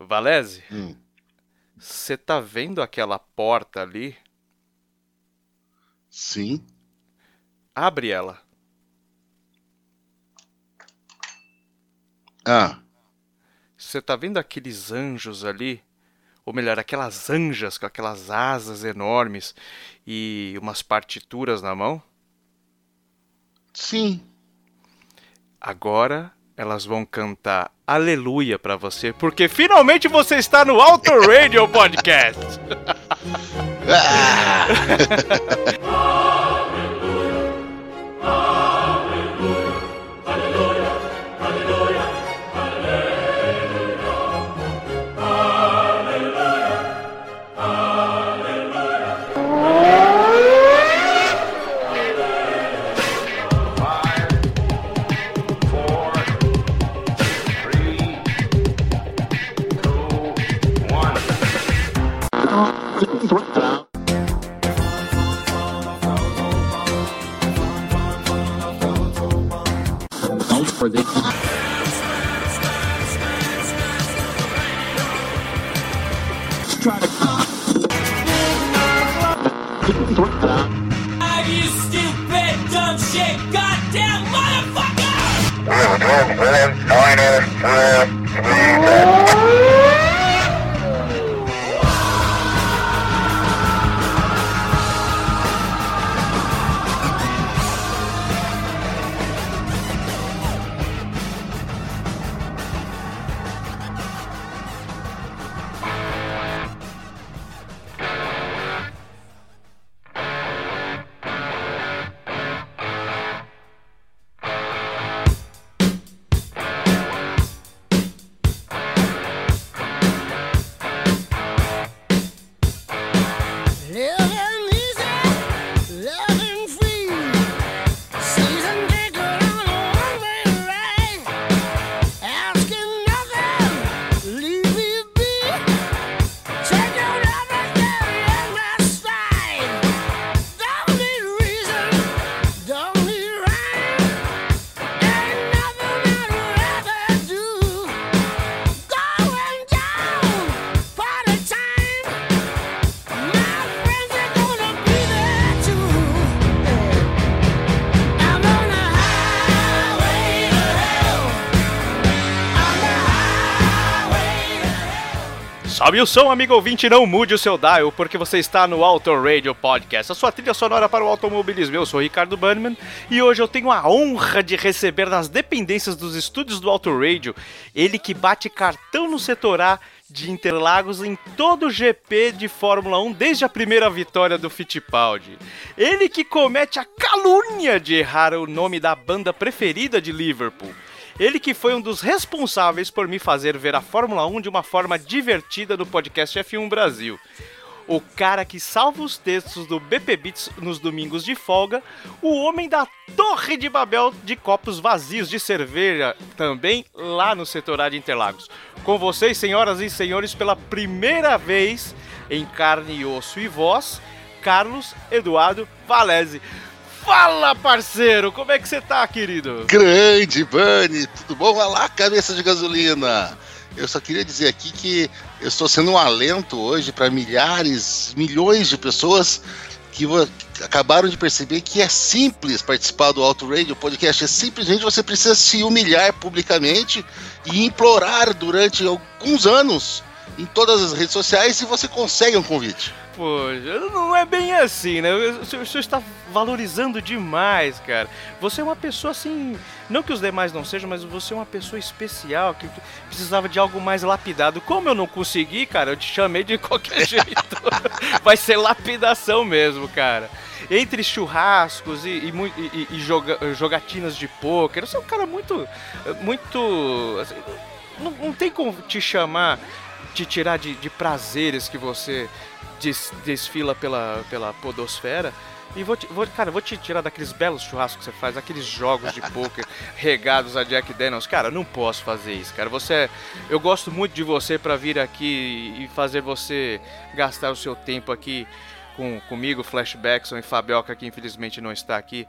Valese, Hum. você tá vendo aquela porta ali? Sim. Abre ela. Ah, Você tá vendo aqueles anjos ali? Ou melhor, aquelas anjas com aquelas asas enormes e umas partituras na mão? sim. Agora elas vão cantar Aleluia pra você, porque finalmente você está no Auto Radio Podcast. you stupid, dumb shit, goddamn motherfucker! Sobe amigo ouvinte, não mude o seu dial, porque você está no Auto Radio Podcast, a sua trilha sonora para o automobilismo. Eu sou Ricardo Bannerman e hoje eu tenho a honra de receber nas dependências dos estúdios do Auto Radio ele que bate cartão no setor A de Interlagos em todo o GP de Fórmula 1 desde a primeira vitória do Fittipaldi. Ele que comete a calúnia de errar o nome da banda preferida de Liverpool. Ele que foi um dos responsáveis por me fazer ver a Fórmula 1 de uma forma divertida no podcast F1 Brasil. O cara que salva os textos do BP Beats nos domingos de folga, o homem da Torre de Babel de copos vazios de cerveja, também lá no setor A de Interlagos. Com vocês, senhoras e senhores, pela primeira vez em carne e osso e voz, Carlos Eduardo Valese. Fala, parceiro! Como é que você tá, querido? Grande, Bunny, tudo bom? Olha lá, cabeça de gasolina. Eu só queria dizer aqui que eu estou sendo um alento hoje para milhares, milhões de pessoas que acabaram de perceber que é simples participar do Auto Radio Podcast. É simplesmente você precisa se humilhar publicamente e implorar durante alguns anos em todas as redes sociais e você consegue um convite. Poxa, não é bem assim, né? O senhor, o senhor está valorizando demais, cara. Você é uma pessoa assim. Não que os demais não sejam, mas você é uma pessoa especial que precisava de algo mais lapidado. Como eu não consegui, cara, eu te chamei de qualquer jeito. Vai ser lapidação mesmo, cara. Entre churrascos e, e, e- e joga- jogatinas de pôquer, você é um cara muito. Muito. assim, não, não tem como te chamar, te tirar de, de prazeres que você des- desfila pela, pela podosfera. E vou, te, vou, cara, vou te tirar daqueles belos churrascos que você faz, aqueles jogos de poker regados a Jack Daniels. Cara, não posso fazer isso, cara. Você, é- eu gosto muito de você pra vir aqui e fazer você gastar o seu tempo aqui com, comigo, Flashbackson e Fabioca, que infelizmente não está aqui,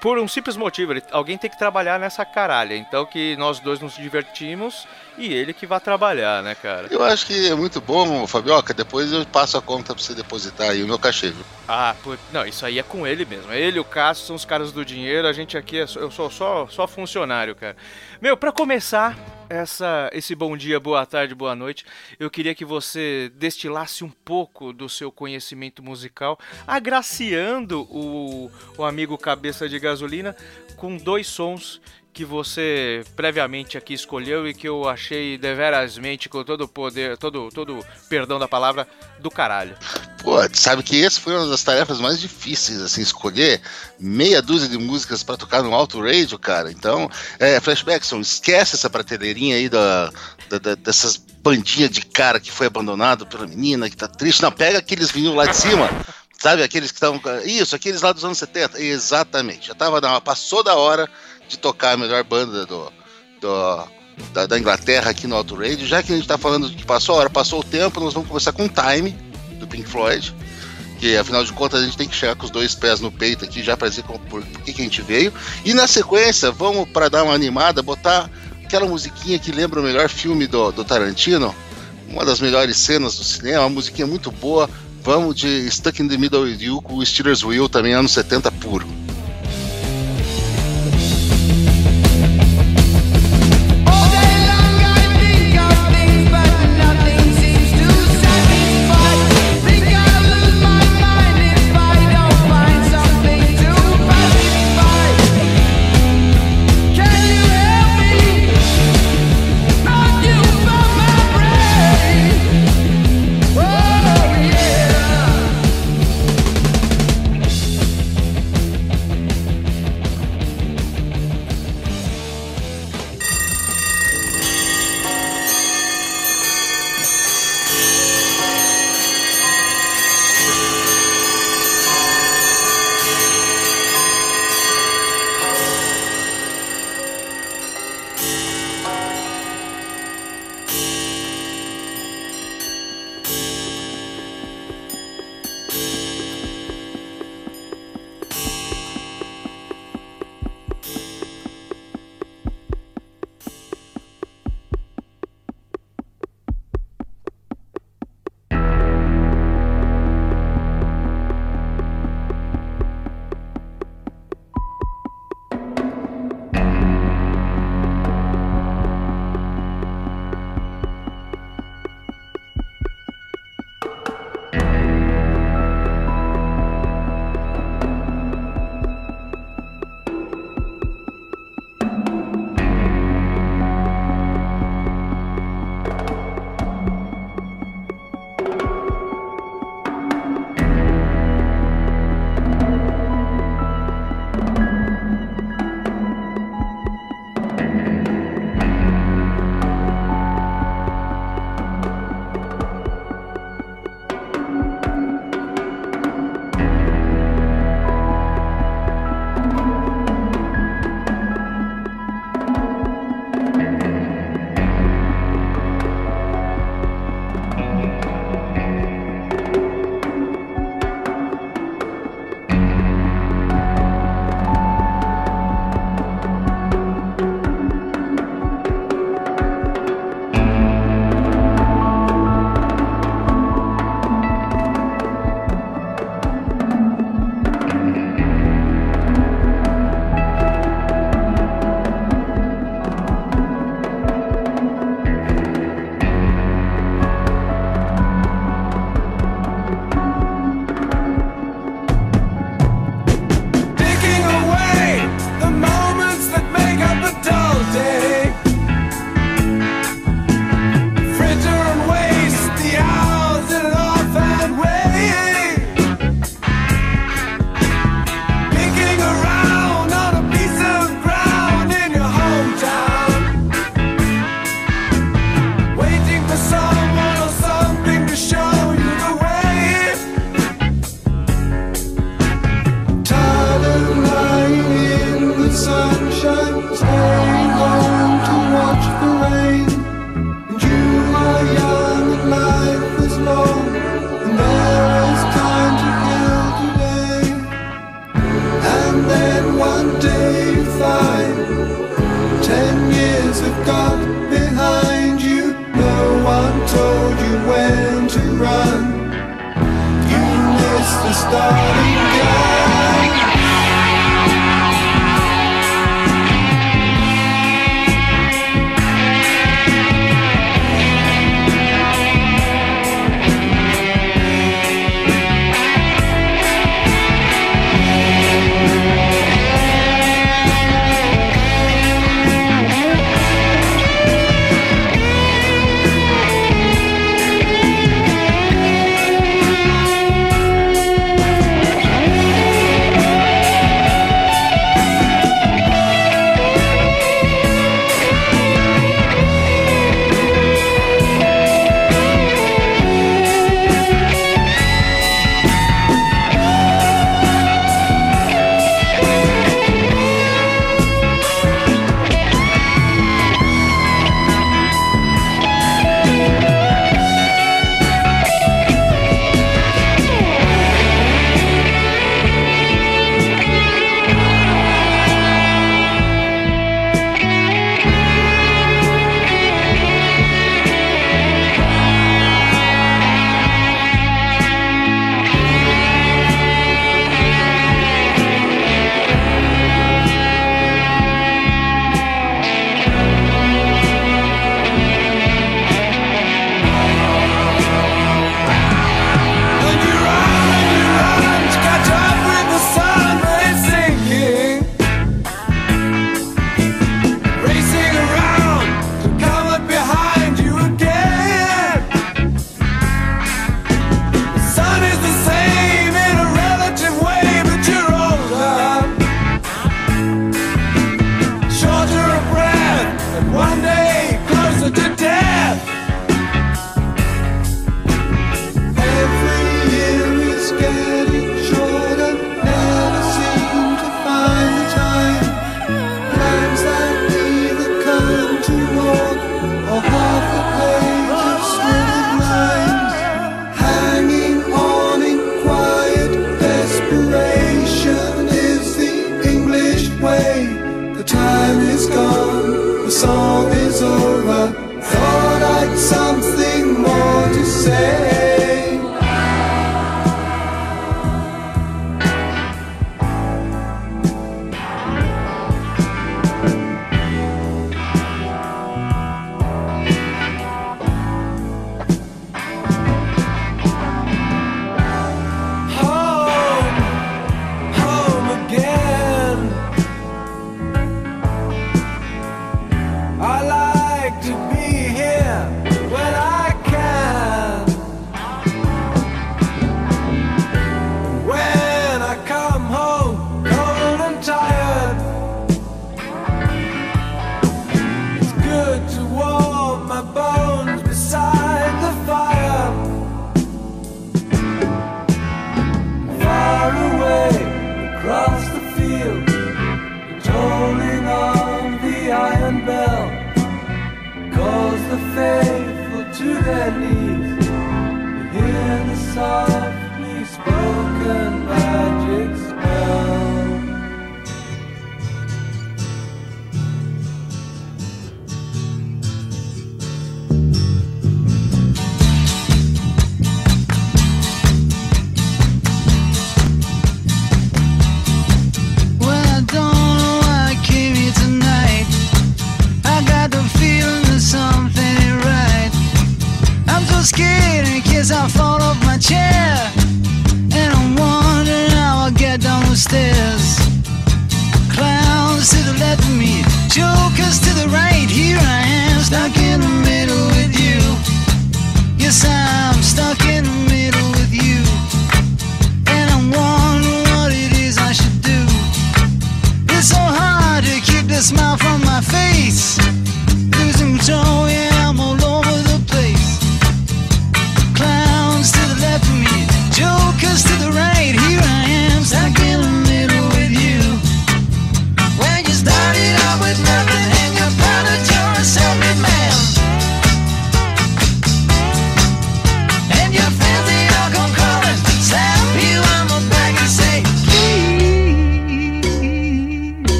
por um simples motivo, ele- alguém tem que trabalhar nessa caralha. Então que nós dois nos divertimos e ele que vai trabalhar, né, cara? Eu acho que é muito bom, Fabioca. Depois eu passo a conta pra você depositar aí o meu cachê. viu? Ah, pô, não, isso aí é com ele mesmo. Ele e o Cássio são os caras do dinheiro, a gente aqui é só, eu sou só, só funcionário, cara. Meu, pra começar essa, esse bom dia, boa tarde, boa noite, eu queria que você destilasse um pouco do seu conhecimento musical, agraciando o, o amigo Cabeça de Gasolina com dois sons que você previamente aqui escolheu e que eu achei deverasmente com todo o poder, todo, todo perdão da palavra, do caralho. Pô, sabe que esse foi uma das tarefas mais difíceis, assim, escolher meia dúzia de músicas pra tocar no Auto Radio, cara. Então, é, Flashbackson, esquece essa prateleirinha aí da, da- da- dessas bandinhas de cara que foi abandonado pela menina, que tá triste. Não, pega aqueles vinil lá de cima, sabe? Aqueles que estavam. Isso, aqueles lá dos anos 70. Exatamente. Já tava passou da hora de tocar a melhor banda do, do- da, da Inglaterra aqui no Auto Radio. Já que a gente tá falando que passou a hora, passou o tempo, nós vamos começar com Time, do Pink Floyd. Que afinal de contas a gente tem que chegar com os dois pés no peito aqui já pra dizer como- por, por que, que a gente veio. E na sequência, vamos para dar uma animada, botar aquela musiquinha que lembra o melhor filme do, do Tarantino, uma das melhores cenas do cinema, uma musiquinha muito boa. Vamos de Stuck in the Middle with You com o Steelers Wheel, também anos 70 puro.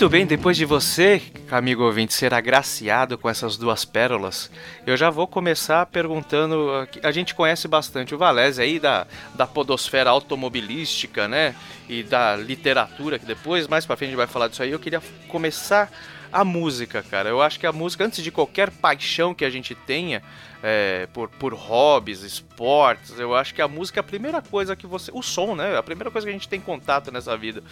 Muito bem, depois de você, amigo ouvinte, ser agraciado com essas duas pérolas, eu já vou começar perguntando. A gente conhece bastante o Valese aí da, da podosfera automobilística, né? E da literatura, que depois, mais pra frente, a gente vai falar disso aí. Eu queria começar a música, cara. Eu acho que a música, antes de qualquer paixão que a gente tenha é, por, por hobbies, esportes, eu acho que a música é a primeira coisa que você. O som, né? É a primeira coisa que a gente tem contato nessa vida.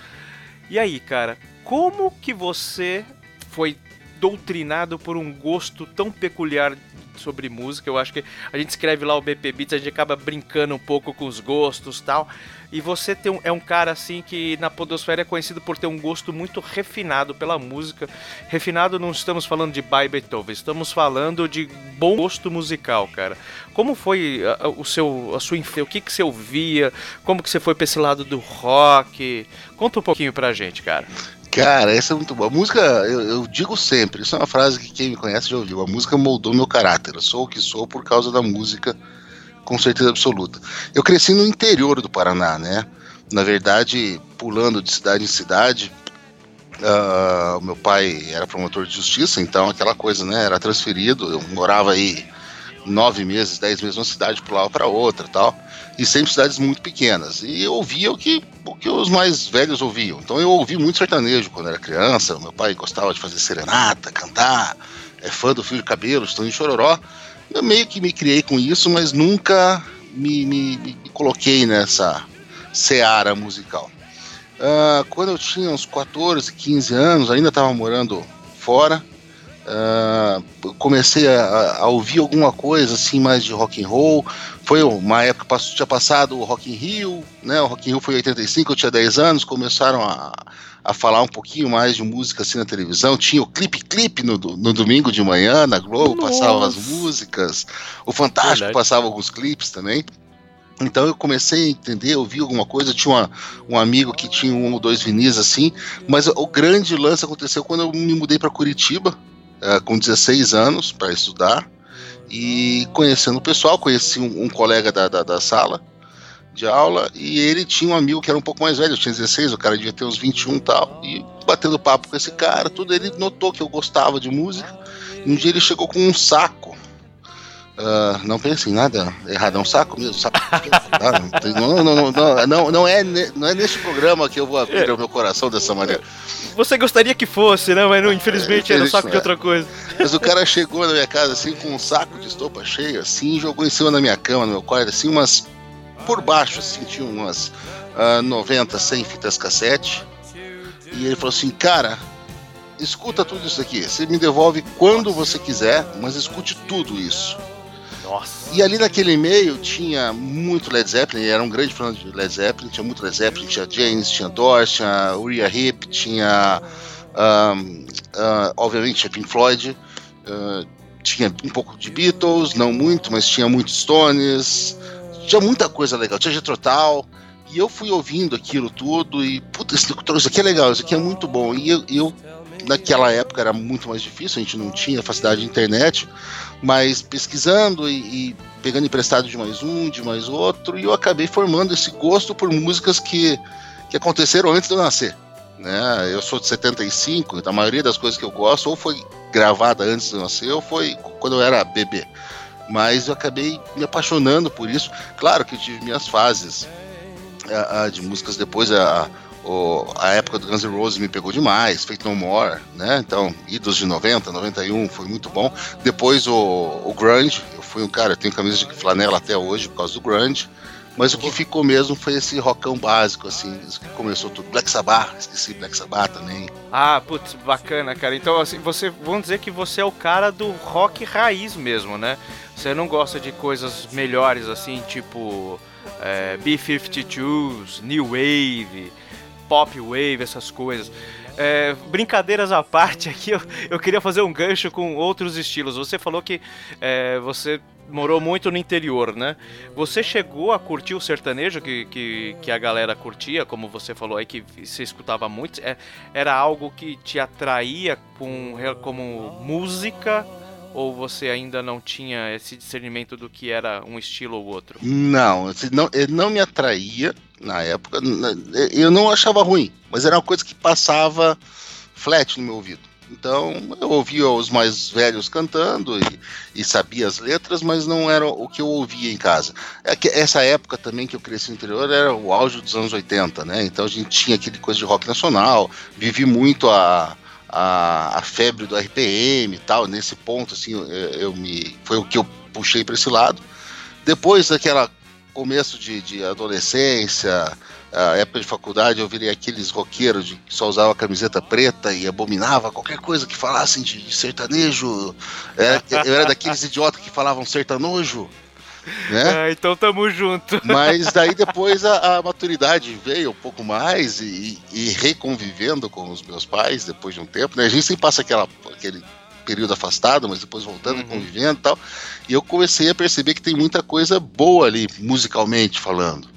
E aí, cara, como que você foi doutrinado por um gosto tão peculiar sobre música? Eu acho que a gente escreve lá o BP Beats, a gente acaba brincando um pouco com os gostos tal. E você tem um- é um cara assim que na podosfera é conhecido por ter um gosto muito refinado pela música. Refinado não estamos falando de by Beethoven, estamos falando de bom gosto musical, cara. Como foi a- a- o seu a sua infância? O que que você ouvia? Como que você foi pra esse lado do rock? Conta um pouquinho pra gente, cara. Cara, essa é muito boa. A música, eu, eu digo sempre, isso é uma frase que quem me conhece já ouviu. A música moldou meu caráter. Eu sou o que sou por causa da música, com certeza absoluta. Eu cresci no interior do Paraná, né? Na verdade, pulando de cidade em cidade. O meu pai era promotor de justiça, então aquela coisa, né? Era transferido. Eu morava aí nove meses, dez meses numa cidade, pulava para outra tal. E sempre cidades muito pequenas. E eu ouvia o que, o que os mais velhos ouviam. Então eu ouvi muito sertanejo quando era criança. Meu pai gostava de fazer serenata, cantar, é fã do Fio de Cabelo, Estão Chororó. Eu meio que me criei com isso, mas nunca me, me- me coloquei nessa seara musical. Ah, quando eu tinha uns 14, 15 anos, ainda estava morando fora. ah, comecei a, a ouvir alguma coisa assim mais de rock and roll. Foi uma época que passou- tinha passado o Rock in Rio, né? O Rock in Rio foi em 85, eu tinha 10 anos, começaram a, a falar um pouquinho mais de música assim na televisão. Tinha o Clipe Clipe no, no domingo de manhã na Globo, passava as músicas. O Fantástico Verdade. passava alguns clipes também. Então eu comecei a entender, ouvir alguma coisa. Eu tinha uma- um amigo que tinha um ou dois vinis assim, mas o grande lance aconteceu quando eu me mudei para Curitiba, eh, com 16 anos, para estudar. E conhecendo o pessoal, conheci um, um colega da, da, da sala de aula e ele tinha um amigo que era um pouco mais velho, eu tinha 16, o cara devia ter uns 21 e tal. E batendo papo com esse cara, tudo, ele notou que eu gostava de música. E um dia ele chegou com um saco. Ah, não pense em nada errado, é um saco mesmo. Saco, Ah, não, não, não, não, não, é, não é neste programa que eu vou abrir o meu coração dessa maneira. Você gostaria que fosse, né? Mas não, infelizmente era Infelizmente, saco de é. outra coisa. Mas o cara chegou na minha casa assim com um saco de estopa cheio, assim, jogou em cima da minha cama, no meu quarto, assim, umas. Por baixo, assim, tinha umas ah, 90, 100 fitas cassete. E ele falou assim: Cara, escuta tudo isso aqui. Você me devolve quando você quiser, mas escute tudo isso. Nossa. E ali naquele e-mail tinha muito Led Zeppelin, era um grande fã de Led Zeppelin, tinha muito Led Zeppelin, tinha James, tinha Doors, tinha Uriah Heep, tinha ahn, ah, obviamente tinha Pink Floyd, ah, tinha um pouco de Beatles, não muito, mas tinha muito Stones, tinha muita coisa legal, tinha Jethro Tull, e eu fui ouvindo aquilo tudo e, puta, isso isso aqui é legal, isso aqui é muito bom, e eu, eu naquela época era muito mais difícil, a gente não tinha facilidade de internet, mas pesquisando e, e pegando emprestado de mais um, de mais outro, e eu acabei formando esse gosto por músicas que, que aconteceram antes de eu nascer. Né? Eu sou de 75, então a maioria das coisas que eu gosto ou foi gravada antes de eu nascer ou foi quando eu era bebê. Mas eu acabei me apaixonando por isso. Claro que eu tive minhas fases ah, ah, de músicas depois. A, o- a época do Guns N' Roses me pegou demais, Fate No More, né? Então, idos de 90, 91, foi muito bom. Depois o, o Grunge, eu fui um cara, eu tenho camisa de flanela até hoje por causa do Grunge. Mas o que ficou mesmo foi esse rockão básico, assim, que começou tudo. Black Sabbath, esqueci Black Sabbath também. Ah, putz, bacana, cara. Então, assim, você, vamos dizer que você é o cara do rock raiz mesmo, né? Você não gosta de coisas melhores, assim, tipo é, B-52s, New Wave, Pop Wave, essas coisas. É, brincadeiras à parte aqui, eu, eu queria fazer um gancho com outros estilos. Você falou que é, você morou muito no interior, né? Você chegou a curtir o sertanejo que, que, que a galera curtia, como você falou aí, que você escutava muito? É, era algo que te atraía com, como música? Ou você ainda não tinha esse discernimento do que era um estilo ou outro? Não, não, ele não me atraía na época. Eu não achava ruim, mas era uma coisa que passava flat no meu ouvido. Então eu ouvia os mais velhos cantando e, e sabia as letras, mas não era o que eu ouvia em casa. É essa época também que eu cresci no interior era o auge dos anos 80, né? Então a gente tinha aquele coisa de rock nacional, vivi muito a, a, a febre do RPM e tal. Nesse ponto, assim, eu, eu me foi o que eu puxei para esse lado. Depois daquela começo de, de adolescência, a época de faculdade, eu virei aqueles roqueiros de, que só usava camiseta preta e abominava qualquer coisa que falassem de, de sertanejo. Era- eu era daqueles idiotas que falavam sertanojo, né? Ah, então tamo junto. Mas daí depois a, a maturidade veio um pouco mais e, e reconvivendo com os meus pais depois de um tempo, né? A gente sempre passa aquela, aquele período afastado, mas depois voltando, Uhum. convivendo e tal. E eu comecei a perceber que tem muita coisa boa ali, musicalmente falando.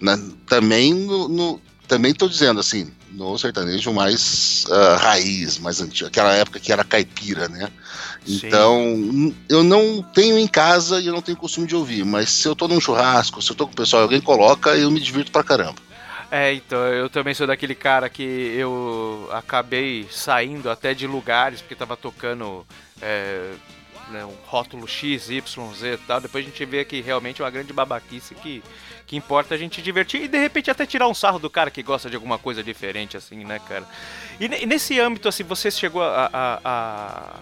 Na- também no, no- também tô dizendo assim, no sertanejo mais ah, raiz, mais antigo, aquela época que era caipira, né? Então, eu não tenho em casa e eu não tenho costume de ouvir, mas se eu tô num churrasco, se eu tô com o pessoal e alguém coloca, eu me divirto pra caramba. É, então, eu também sou daquele cara que eu acabei saindo até de lugares porque tava tocando é, né, um rótulo X, Y, Z e tal. Depois a gente vê que realmente é uma grande babaquice que, que importa a gente divertir e de repente até tirar um sarro do cara que gosta de alguma coisa diferente, assim, né, cara? E, ne- nesse âmbito, assim, você chegou a- a- a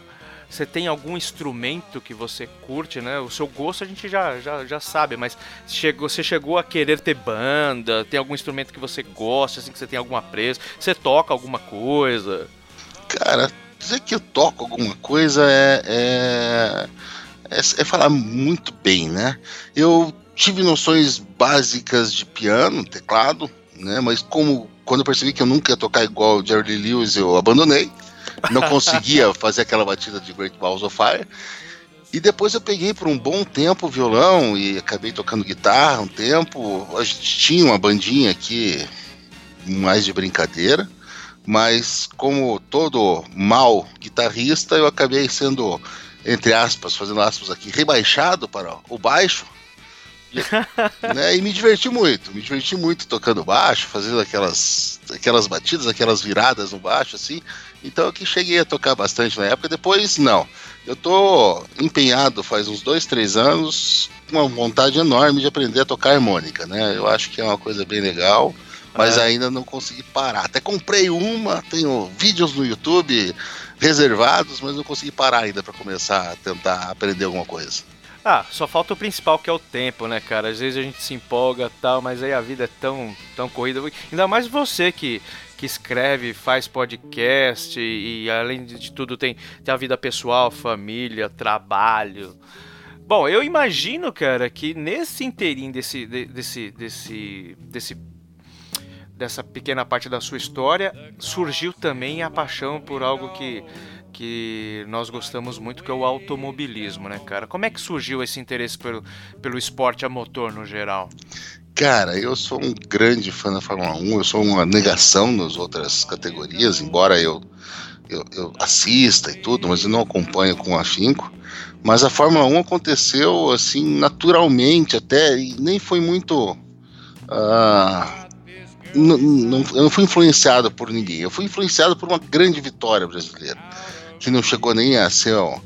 você tem algum instrumento que você curte, né? O seu gosto a gente já, já, já sabe, mas chegou, você chegou a querer ter banda? Tem algum instrumento que você gosta, assim, que você tem algum apreço? Você toca alguma coisa? Cara, dizer que eu toco alguma coisa é, é, é, é falar muito bem, né? Eu tive noções básicas de piano, teclado, né? Mas como quando eu percebi que eu nunca ia tocar igual o Jerry Lewis, eu abandonei. Não conseguia fazer aquela batida de Great Balls of Fire. E depois eu peguei por um bom tempo o violão e acabei tocando guitarra um tempo. A gente tinha uma bandinha aqui mais de brincadeira, mas como todo mal guitarrista, eu acabei sendo, entre aspas, fazendo aspas aqui, rebaixado para o baixo. Né, e me diverti muito, me diverti muito tocando baixo, fazendo aquelas, aquelas batidas, aquelas viradas no baixo, assim. Então eu que cheguei a tocar bastante na época, depois não. Eu tô empenhado faz uns dois, três anos, com uma vontade enorme de aprender a tocar harmônica, né? Eu acho que é uma coisa bem legal, mas É. ainda não consegui parar. Até comprei uma, tenho vídeos no YouTube reservados, mas não consegui parar ainda para começar a tentar aprender alguma coisa. Ah, só falta o principal que é o tempo, né, cara? Às vezes a gente se empolga e tal, mas aí a vida é tão, tão corrida. Ainda mais você que, que escreve, faz podcast e, e além de tudo tem, tem a vida pessoal, família, trabalho. Bom, eu imagino, cara, que nesse inteirinho desse, de- desse, desse, desse, dessa pequena parte da sua história, surgiu também a paixão por algo que, que nós gostamos muito, que é o automobilismo, né, cara? Como é que surgiu esse interesse pelo, pelo esporte a motor no geral? Cara, eu sou um grande fã da Fórmula 1, eu sou uma negação nas outras categorias, embora eu, eu, eu assista e tudo, mas eu não acompanho com afinco. Mas a Fórmula 1 aconteceu assim naturalmente até, e nem foi muito. ah, não, não- eu não fui influenciado por ninguém, eu fui influenciado por uma grande vitória brasileira, que não chegou nem a ser ó,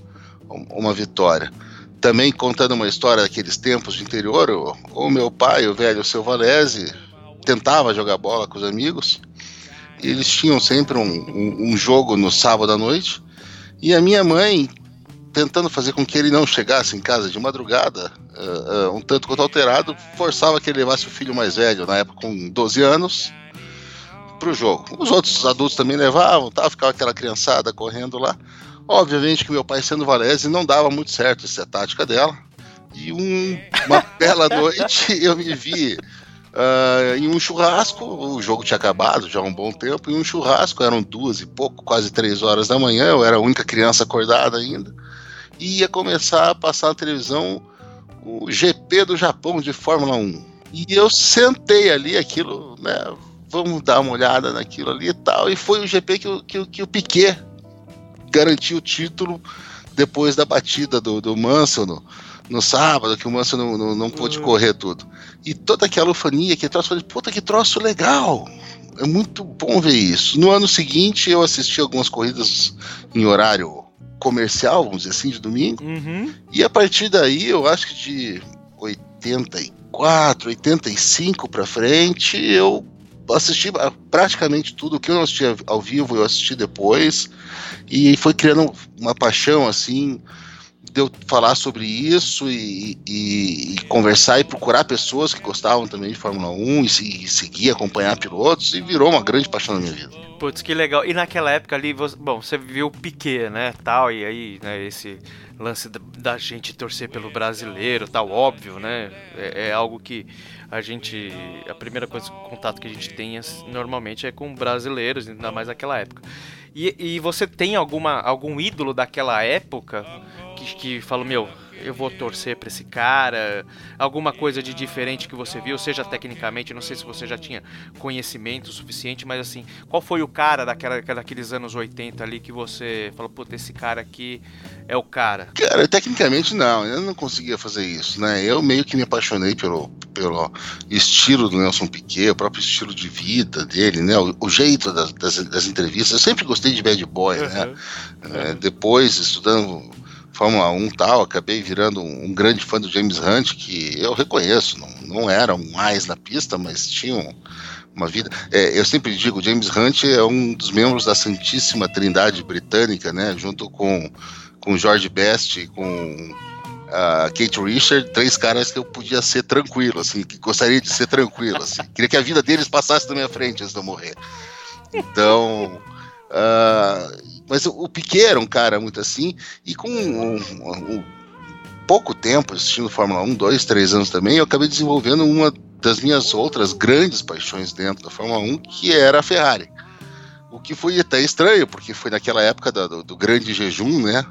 uma vitória também contando uma história daqueles tempos de interior, o, o meu pai, o velho seu Valese, tentava jogar bola com os amigos E eles tinham sempre um, um- um jogo no sábado à noite. E a minha mãe, tentando fazer com que ele não chegasse em casa de madrugada, ah, ah, um tanto quanto alterado, forçava que ele levasse o filho mais velho, na época com 12 anos, pro jogo. Os outros adultos também levavam, tá? ficava aquela criançada correndo lá. Obviamente que meu pai, sendo Valese, não dava muito certo essa tática dela. E um- uma bela noite eu me vi ah, em um churrasco. O jogo tinha acabado já há um bom tempo. Em um churrasco, eram duas e pouco, quase três horas da manhã. Eu era a única criança acordada ainda. E ia começar a passar na televisão o GP do Japão de Fórmula 1. E eu sentei ali, aquilo, né? Vamos dar uma olhada naquilo ali e tal. E foi o GP que, o- que, que o Piquet garantiu o título depois da batida do, do Mansell no, no sábado, que o Mansell não, não, não pôde correr tudo. E toda aquela ufania, que troço, eu falei, puta que troço legal! É muito bom ver isso. No ano seguinte, eu assisti algumas corridas em horário comercial, vamos dizer assim, de domingo. Uhum. E a partir daí, eu acho que de 84, 85 pra frente, eu assisti a- praticamente tudo. Que eu assisti ao vivo, eu assisti depois. E foi criando uma paixão, assim, de eu falar sobre isso e, e- e conversar e procurar pessoas que gostavam também de Fórmula 1 e, se- e seguir, acompanhar pilotos. E virou uma grande paixão na minha vida. Putz, que legal. E naquela época ali, você, bom, você viu o Piquet, né, tal, e aí, né, esse lance da gente torcer pelo brasileiro, tal, óbvio, né, é, é algo que a gente, a primeira coisa, contato que a gente tem normalmente é com brasileiros, ainda mais naquela época. E, e você tem alguma, algum ídolo daquela época que, que fala, meu, eu vou torcer pra esse cara, alguma coisa de diferente que você viu, seja tecnicamente, não sei se você já tinha conhecimento suficiente, mas assim, qual foi o cara daquela, daqueles anos 80 ali que você falou, puta, esse cara aqui é o cara? Cara, tecnicamente não, eu não conseguia fazer isso, né? Eu meio que me apaixonei pelo, pelo estilo do Nelson Piquet, o próprio estilo de vida dele, né? O, o jeito das, das, das entrevistas. Eu sempre gostei de bad boy, né? É, depois, estudando Fórmula 1 e tal, acabei virando um, um grande fã do James Hunt, que eu reconheço, não, não era um mais na pista, mas tinha um- uma vida. É, eu sempre digo, James Hunt é um dos membros da Santíssima Trindade Britânica, né? Junto com, com George Best e com a Kate Richard, três caras que eu podia ser tranquilo, assim, que gostaria de ser tranquilo, assim. Queria que a vida deles passasse na minha frente antes de eu morrer. Então, ah, mas o, o Piquet era um cara muito assim, e com um, um- um pouco tempo assistindo Fórmula 1, dois, três anos também, eu acabei desenvolvendo uma das minhas outras grandes paixões dentro da Fórmula 1, que era a Ferrari. O que foi até estranho, porque foi naquela época do, do grande jejum, né?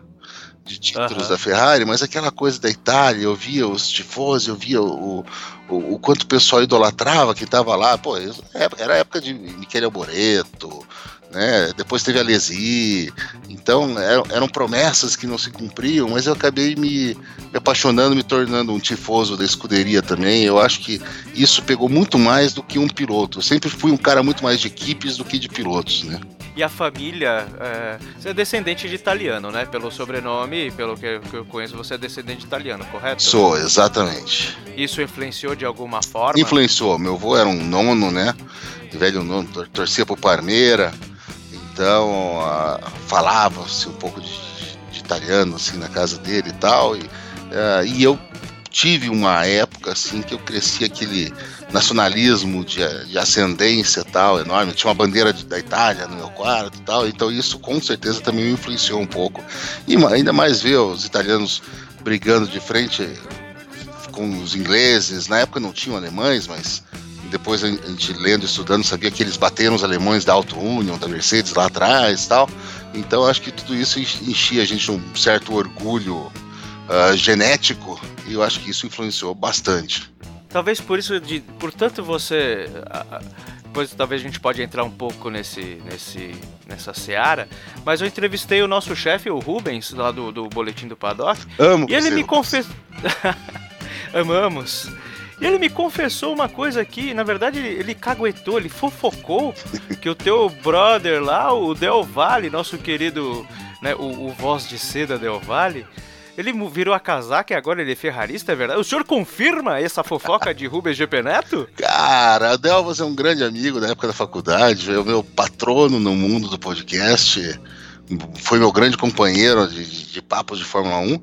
De títulos Aham. da Ferrari, mas aquela coisa da Itália, eu via os tifosi, eu via o, o, o quanto o pessoal idolatrava que estava lá. Pô, é- era a época de Michele Alboreto, né? Depois teve a Lesi. Então eram, eram promessas que não se cumpriam, mas eu acabei me, me apaixonando, me tornando um tifoso da escuderia também. Eu acho que isso pegou muito mais do que um piloto. Eu sempre fui um cara muito mais de equipes do que de pilotos, né? E a família, é, você é descendente de italiano, né? Pelo sobrenome, pelo que, eu conheço, você é descendente de italiano, correto? Sou, exatamente. Isso influenciou de alguma forma? Influenciou. Meu avô era um nono, né? Velho nono, tor- torcia pro Parmeira. Então, ah, falava-se um pouco de, de italiano, assim, na casa dele e tal. E, ah, e eu tive uma época, assim, que eu cresci aquele nacionalismo de, de ascendência tal, enorme. Tinha uma bandeira de- da Itália no meu quarto tal. Então, isso com certeza também me influenciou um pouco. E ainda mais ver os italianos brigando de frente com os ingleses. Na época não tinham alemães, mas depois a gente lendo e estudando sabia que eles bateram os alemães da Auto Union, da Mercedes lá atrás e tal. Então acho que tudo isso ench- enchia a gente de um certo orgulho ah, genético e eu acho que isso influenciou bastante. Talvez por isso, de, portanto, você. Depois talvez a gente pode entrar um pouco nesse, nesse, nessa seara, mas eu entrevistei o nosso chefe, o Rubens, lá do, do Boletim do Paddock, Amo e ele me confessou. Amamos. E ele me confessou uma coisa aqui, na verdade ele, caguetou, ele fofocou que o teu brother lá, o Del Valle, nosso querido, né, o, o voz de seda Del Valle, Ele virou a casaca e agora ele é ferrarista, é verdade? O senhor confirma essa fofoca de Rubens GP Neto? Cara, o Delvas é um grande amigo da época da faculdade, é o meu patrono no mundo do podcast, foi meu grande companheiro de, de, de papos de Fórmula 1.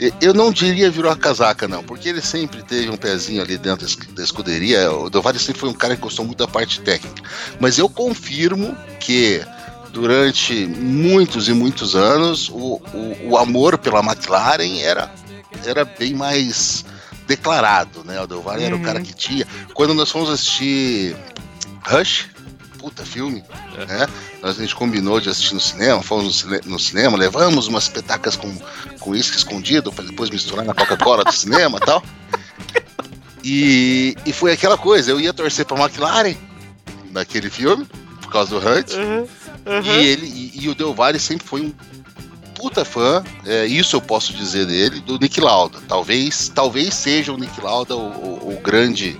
E Eu não diria virou a casaca, não, porque ele sempre teve um pezinho ali dentro da es- da escuderia. O Del Valle sempre foi um cara que gostou muito da parte técnica. Mas eu confirmo que durante muitos e muitos anos o, o, o amor pela McLaren era, era bem mais declarado, né? O Del Valle era o cara que tinha. Quando nós fomos assistir Rush, puta filme, né? Nós, a gente combinou de assistir no cinema, fomos no, cine- no cinema, levamos umas petacas com, com uísque escondido para depois misturar na Coca-Cola do cinema e tal. E, e foi aquela coisa, eu ia torcer pra McLaren naquele filme, por causa do Hunt, e ele e, e o Del Valle sempre foi um puta fã, é, isso eu posso dizer dele, do Nick Lauda. Talvez, talvez seja o Nick Lauda o, o- o grande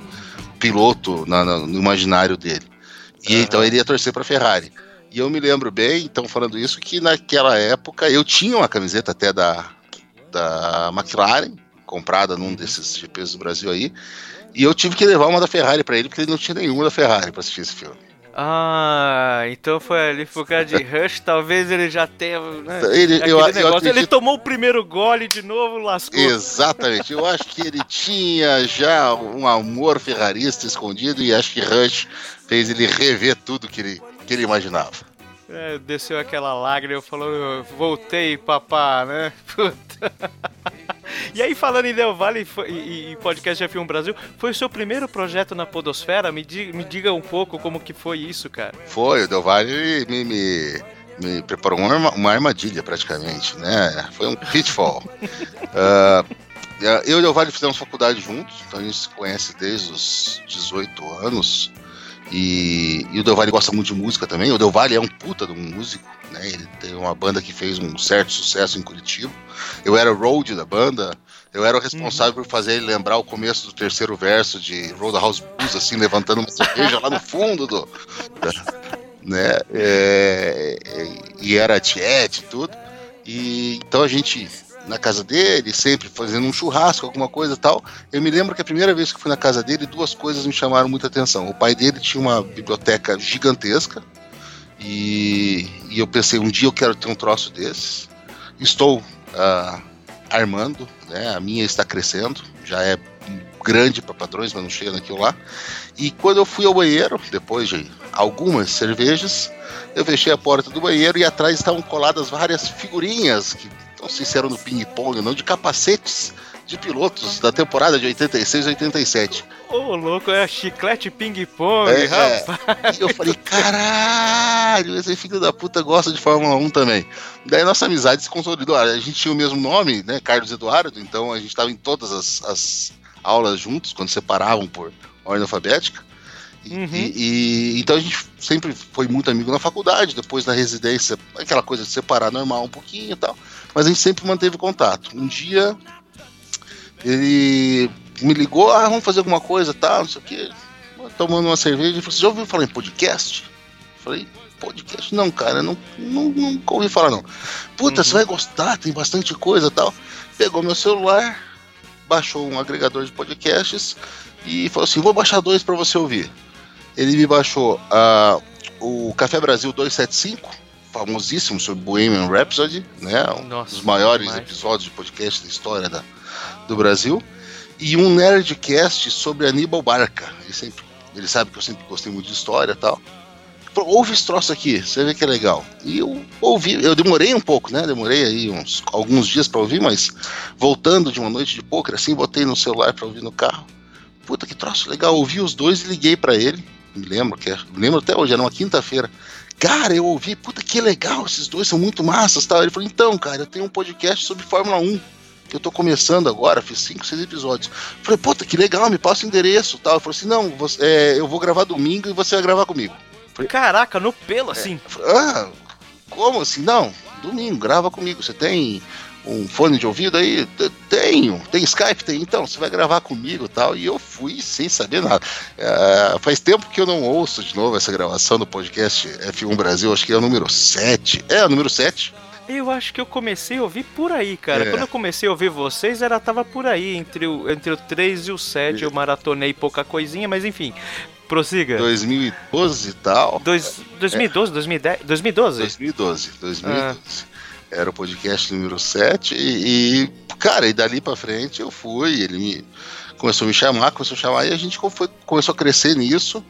piloto na- na- no imaginário dele. E então ele ia torcer pra Ferrari. E eu me lembro bem, então falando isso, que naquela época eu tinha uma camiseta até da, da McLaren, comprada num desses GPs do Brasil aí, e eu tive que levar uma da Ferrari pra ele, porque ele não tinha nenhuma da Ferrari pra assistir esse filme. Ah, então foi ali por causa de Rush, talvez ele já tenha. Né, Ele- eu- eu negócio. Ele acredito- tomou o primeiro gole de novo, lascou. Exatamente. Eu acho que ele tinha já um amor ferrarista escondido e acho que Rush fez ele rever tudo que ele, que ele imaginava. É, desceu aquela lágrima e falou, voltei, papá, né? Puta. E aí, falando em Del Valle e, e podcast F1 Brasil, foi o seu primeiro projeto na Podosfera? Me, di- me diga um pouco como que foi isso, cara. Foi, o Del Valle me, me, me preparou uma, uma armadilha praticamente, né? Foi um pitfall. Ah, eu e o Del Valle fizemos faculdade juntos, então a gente se conhece desde os 18 anos. E, e o Del Valle gosta muito de música também. O Del Valle é um puta de um músico, né? Ele tem uma banda que fez um certo sucesso em Curitiba. Eu era o road da banda. Eu era o responsável por fazer ele lembrar o começo do terceiro verso de Roadhouse Blues, assim, levantando uma cerveja lá no fundo do, né? É, e era tiete e tudo. E então a gente na casa dele, sempre fazendo um churrasco, alguma coisa tal. Eu me lembro que a primeira vez que fui na casa dele, duas coisas me chamaram muita atenção. O pai dele tinha uma biblioteca gigantesca e, e eu pensei, um dia eu quero ter um troço desses. Estou ah, armando, né? A minha está crescendo, já é grande para padrões, mas não chega naquilo lá. E quando eu fui ao banheiro, depois de algumas cervejas, eu fechei a porta do banheiro e atrás estavam coladas várias figurinhas, que não sei se eram no ping-pong não, de capacetes de pilotos da temporada de 86 e 87. Ô, louco, é chiclete ping-pong, É, é. rapaz. E eu falei, caralho, esse filho da puta gosta de Fórmula 1 também. Daí nossa amizade se consolidou. A gente tinha o mesmo nome, né? Carlos Eduardo, então a gente estava em todas as, as aulas juntos, quando separavam por ordem alfabética. E, Uhum. e- e- então a gente sempre foi muito amigo na faculdade, depois na residência, aquela coisa de separar normal um pouquinho e tal. Mas a gente sempre manteve contato. Um dia ele me ligou, ah, vamos fazer alguma coisa, tal, não sei o quê. Tomando uma cerveja, ele falou: Você já ouviu falar em podcast? Eu falei, podcast? Não, cara, não, não, nunca ouvi falar, não. Puta, você vai gostar, tem bastante coisa tal. Pegou meu celular, baixou um agregador de podcasts e falou assim: vou baixar dois para você ouvir. Ele me baixou ah, o Café Brasil 275, famosíssimo sobre Bohemian Rhapsody, né? Um Nossa, dos maiores demais. episódios de podcast da história da, do Brasil. E um Nerdcast sobre Aníbal Barca. Ele, sempre, ele sabe que eu sempre gostei muito de história e tal. Ouve esse troço aqui, você vê que é legal. E eu ouvi, eu demorei um pouco, né? Demorei aí uns alguns dias para ouvir, mas voltando de uma noite de poker, assim, botei no celular para ouvir no carro. Puta que troço legal, ouvi os dois e liguei para ele. Me lembro que é, me lembro até hoje, era uma quinta-feira. Cara, eu ouvi, puta que legal, esses dois são muito massas, tal. Ele falou: "Então, cara, eu tenho um podcast sobre Fórmula 1 que eu tô começando agora, fiz cinco, seis episódios. Falei, puta, que legal, me passa o endereço tal. Ele falou assim: não, você- é, eu vou gravar domingo e você vai gravar comigo. Caraca, no pelo, assim. Eu falei, ah, como assim? Não, domingo, grava comigo. Você tem um fone de ouvido aí? "T- Tenho. Tem Skype? Tem. Então, você vai gravar comigo e tal. E eu fui sem saber nada. É, faz tempo que eu não ouço de novo essa gravação do podcast F1 Brasil, acho que é o número 7. É, o número 7. Eu acho que eu comecei a ouvir por aí, cara. É. Quando eu comecei a ouvir vocês, era tava por aí, entre o, entre o 3 e o 7. Eu maratonei pouca coisinha, mas enfim. Prossiga. 2012 e tal. Dois, 2012, 2010, 2012? 2012, 2012. Era o podcast número 7 e, e, cara, e dali pra frente eu fui, ele me começou a me chamar, começou a chamar e a gente foi- começou a crescer nisso.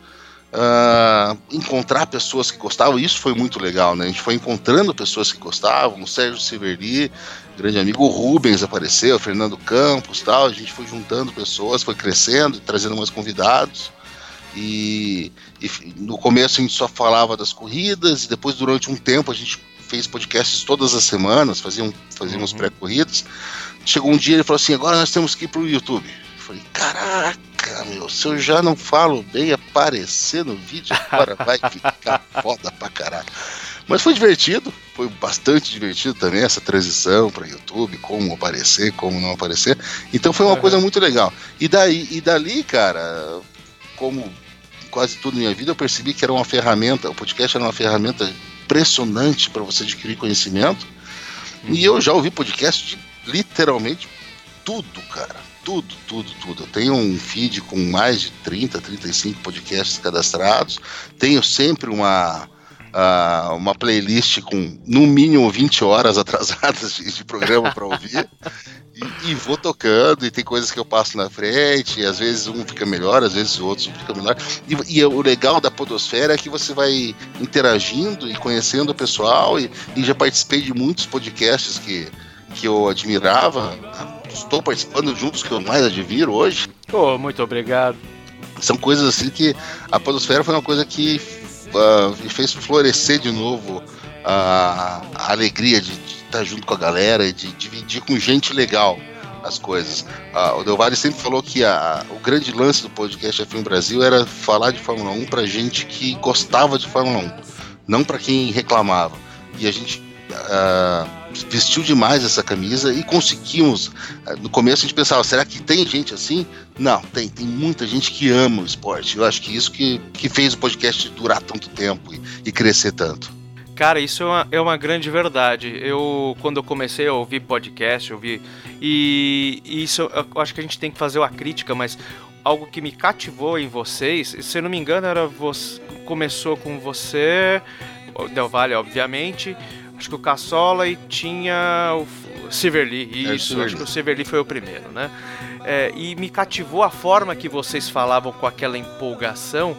ah, encontrar pessoas que gostavam, isso foi muito legal, né? A gente foi encontrando pessoas que gostavam, o Sérgio Severli, grande amigo, o Rubens apareceu, o Fernando Campos tal, a gente foi juntando pessoas, foi crescendo, trazendo mais convidados. E, e no começo a gente só falava das corridas, e depois, durante um tempo, a gente fez podcasts todas as semanas, faziam, fazíamos pré-corridas. Chegou um dia ele falou assim: agora nós temos que ir pro YouTube. Eu falei: caraca, meu, se eu já não falo bem aparecer no vídeo, agora vai ficar foda pra caralho. Mas foi divertido, foi bastante divertido também essa transição para YouTube, como aparecer, como não aparecer. Então foi uma Uhum. coisa muito legal. E daí e dali, cara, como quase tudo na minha vida, eu percebi que era uma ferramenta, o podcast era uma ferramenta impressionante para você adquirir conhecimento. E eu já ouvi podcast de literalmente tudo, cara. Tudo, tudo, tudo. Eu tenho um feed com mais de 30, 35 podcasts cadastrados. Tenho sempre uma, ah, uma playlist com no mínimo 20 horas atrasadas de, de programa para ouvir. E, e vou tocando, e tem coisas que eu passo na frente, e às vezes um fica melhor, às vezes o outro fica melhor. E, e o legal da Podosfera é que você vai interagindo e conhecendo o pessoal, e, e já participei de muitos podcasts que, que eu admirava. Estou participando de um dos que eu mais admiro hoje. Pô, muito obrigado. São coisas assim que a Podosfera foi uma coisa que ah, me fez florescer de novo a, a alegria de, estar junto com a galera e de dividir com gente legal as coisas. Ah, o Del Valle sempre falou que a- o grande lance do podcast F1 Brasil era falar de Fórmula 1 pra gente que gostava de Fórmula 1, não pra quem reclamava. E a gente ah, vestiu demais essa camisa e conseguimos. ah, No começo a gente pensava, será que tem gente assim? Não, tem. Tem muita gente que ama o esporte. Eu acho que isso que, que fez o podcast durar tanto tempo e, e crescer tanto. Cara, isso é uma, é uma grande verdade. Eu, quando eu comecei a ouvir podcast, eu vi. E, e isso eu acho que a gente tem que fazer uma crítica, mas algo que me cativou em vocês, se eu não me engano, era você. Começou com você, Del Valle, obviamente. Acho que o Cassola e tinha o Silverly. É, Isso, acho que o Silverly foi o primeiro, né? É, e me cativou a forma que vocês falavam com aquela empolgação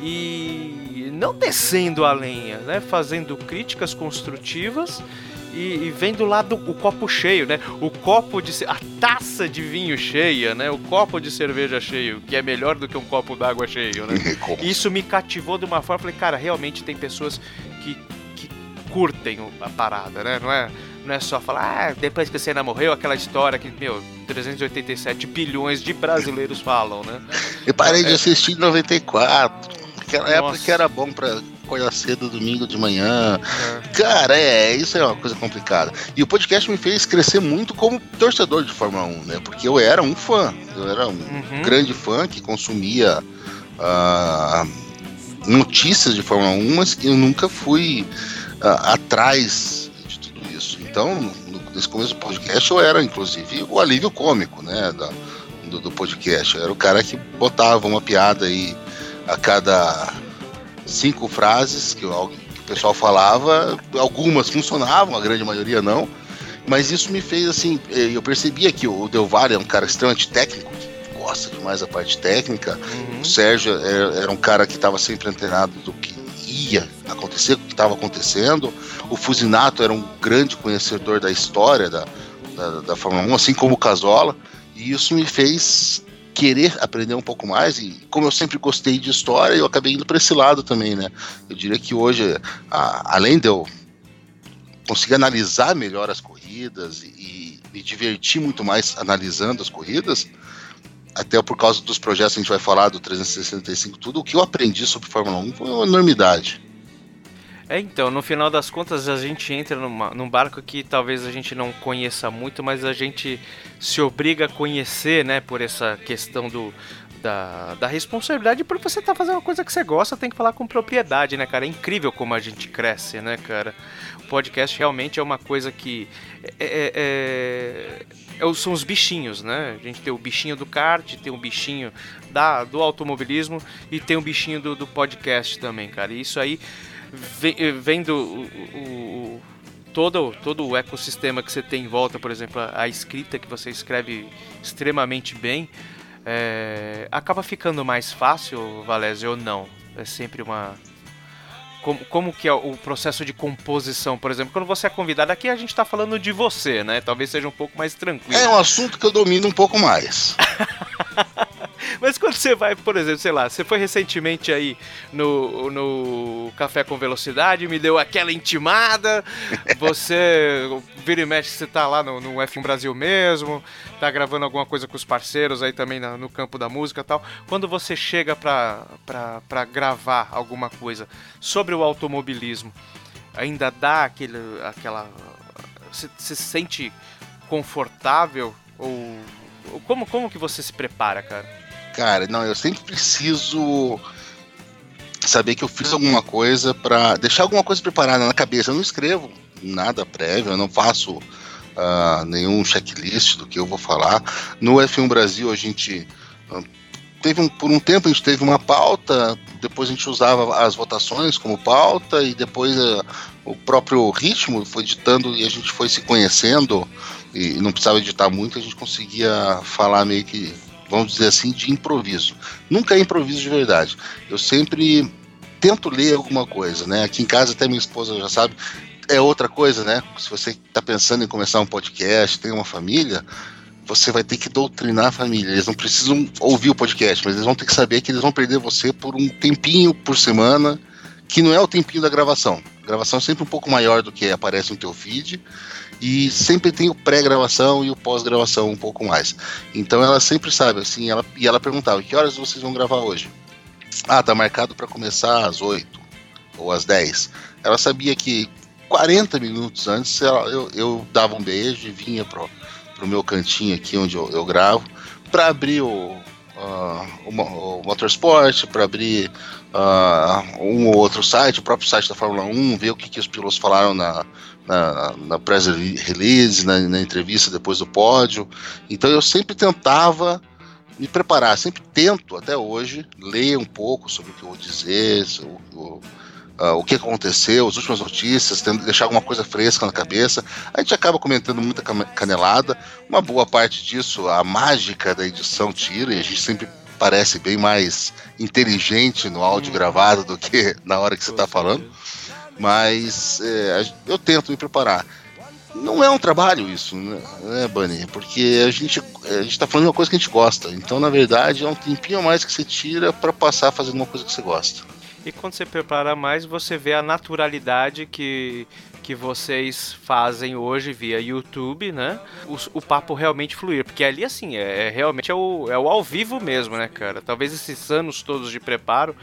e não descendo a lenha, né? Fazendo críticas construtivas e, e vendo lá do, o copo cheio, né? O copo de a taça de vinho cheia, né? O copo de cerveja cheio, que é melhor do que um copo d'água cheio, né? Isso me cativou de uma forma, falei, cara, realmente tem pessoas que curtem a parada, né? Não é, não é só falar, ah, depois que a cena morreu, aquela história que, meu, 387 bilhões de brasileiros falam, né? Eu parei de assistir em 94. Aquela época Nossa. que era bom pra acordar cedo domingo de manhã. Cara, é, isso é uma coisa complicada. E o podcast me fez crescer muito como torcedor de Fórmula 1, né? Porque eu era um fã. Eu era um Uhum. grande fã que consumia ah, notícias de Fórmula 1, mas eu nunca fui atrás de tudo isso. Então, no, nesse começo do podcast, eu era, inclusive, o alívio cômico, né? da- do, do podcast. Eu era o cara que botava uma piada aí a cada cinco frases que, o- que o pessoal falava. Algumas funcionavam, a grande maioria não. Mas isso me fez assim. Eu percebia que o Del Valle é um cara extremamente técnico, que gosta demais da parte técnica. Uhum. O Sérgio era, era um cara que estava sempre antenado do que ia acontecer, estava acontecendo. O Fusinato era um grande conhecedor da história da, da, da Fórmula 1, assim como o Casola. E isso me fez querer aprender um pouco mais. E como eu sempre gostei de história, eu acabei indo para esse lado também, né? Eu diria que hoje, a- além de eu conseguir analisar melhor as corridas e, e me divertir muito mais analisando as corridas, até por causa dos projetos que a gente vai falar do 365 tudo, o que eu aprendi sobre Fórmula 1 foi uma enormidade. É, então, no final das contas, a gente entra numa, num barco que talvez a gente não conheça muito, mas a gente se obriga a conhecer, né, por essa questão do, da, da responsabilidade por você tá fazendo uma coisa que você gosta, tem que falar com propriedade, né, cara? É incrível como a gente cresce, né, cara? O podcast realmente é uma coisa que. É, é- é- são os bichinhos, né? A gente tem o bichinho do kart, tem o bichinho da, do automobilismo e tem o bichinho do, do podcast também, cara. E isso aí, vendo o- o- o, todo, todo o ecossistema que você tem em volta, por exemplo, a, a escrita que você escreve extremamente bem, é, acaba ficando mais fácil, Valézio, ou não? É sempre uma. Como, como que é o processo de composição, por exemplo? Quando você é convidado aqui, a gente tá falando de você, né? Talvez seja um pouco mais tranquilo. É um assunto que eu domino um pouco mais. Mas quando você vai, por exemplo, sei lá, você foi recentemente aí no, no Café com Velocidade, me deu aquela intimada, você vira e mexe, você tá lá no, no F1 Brasil mesmo, tá gravando alguma coisa com os parceiros aí também na- no campo da música e tal. Quando você chega pra, pra, pra gravar alguma coisa sobre o automobilismo, ainda dá aquele, aquela... Você se sente confortável ou Como, como que você se prepara, cara? Cara, não, eu sempre preciso saber que eu fiz alguma coisa pra deixar alguma coisa preparada na cabeça. Eu não escrevo nada prévio, eu não faço ah, nenhum checklist do que eu vou falar. No F1 Brasil a gente ah, teve um, por um tempo a gente teve uma pauta, depois a gente usava as votações como pauta e depois ah, o próprio ritmo foi ditando e a gente foi se conhecendo e não precisava editar muito, a gente conseguia falar meio que vamos dizer assim, de improviso. Nunca é improviso de verdade. Eu sempre tento ler alguma coisa, né? Aqui em casa até minha esposa já sabe. É outra coisa, né? Se você está pensando em começar um podcast, tem uma família, você vai ter que doutrinar a família. Eles não precisam ouvir o podcast, mas eles vão ter que saber que eles vão perder você por um tempinho por semana, que não é o tempinho da gravação. A gravação é sempre um pouco maior do que aparece no teu feed e sempre tem o pré-gravação e o pós-gravação um pouco mais. Então ela sempre sabe, assim, ela, e ela perguntava, que horas vocês vão gravar hoje? Ah, tá marcado para começar às 8 ou às 10. Ela sabia que 40 minutos antes ela- eu, eu dava um beijo e vinha pro, pro meu cantinho aqui onde eu, eu gravo para abrir o, ah, o, o Motorsport, para abrir ah, um ou outro site, o próprio site da Fórmula 1, ver o que, que os pilotos falaram na, na, na press release, na, na entrevista depois do pódio. Então eu sempre tentava me preparar, sempre tento até hoje ler um pouco sobre o que eu vou dizer, so- o, ah, o que aconteceu, as últimas notícias, deixar alguma coisa fresca na cabeça. A gente acaba comentando muita canelada, uma boa parte disso a mágica da edição tira e a gente sempre parece bem mais inteligente no áudio gravado do que na hora que você está falando mas é, eu tento me preparar. Não é um trabalho isso, né, né Bunny? Porque a gente, a gente tá falando de uma coisa que a gente gosta. Então, na verdade, é um tempinho a mais que você tira para passar fazendo uma coisa que você gosta. E quando você prepara mais, você vê a naturalidade que, que vocês fazem hoje via YouTube, né? O, o papo realmente fluir. Porque ali, assim, é, é realmente é o, é o ao vivo mesmo, né, cara? Talvez esses anos todos de preparo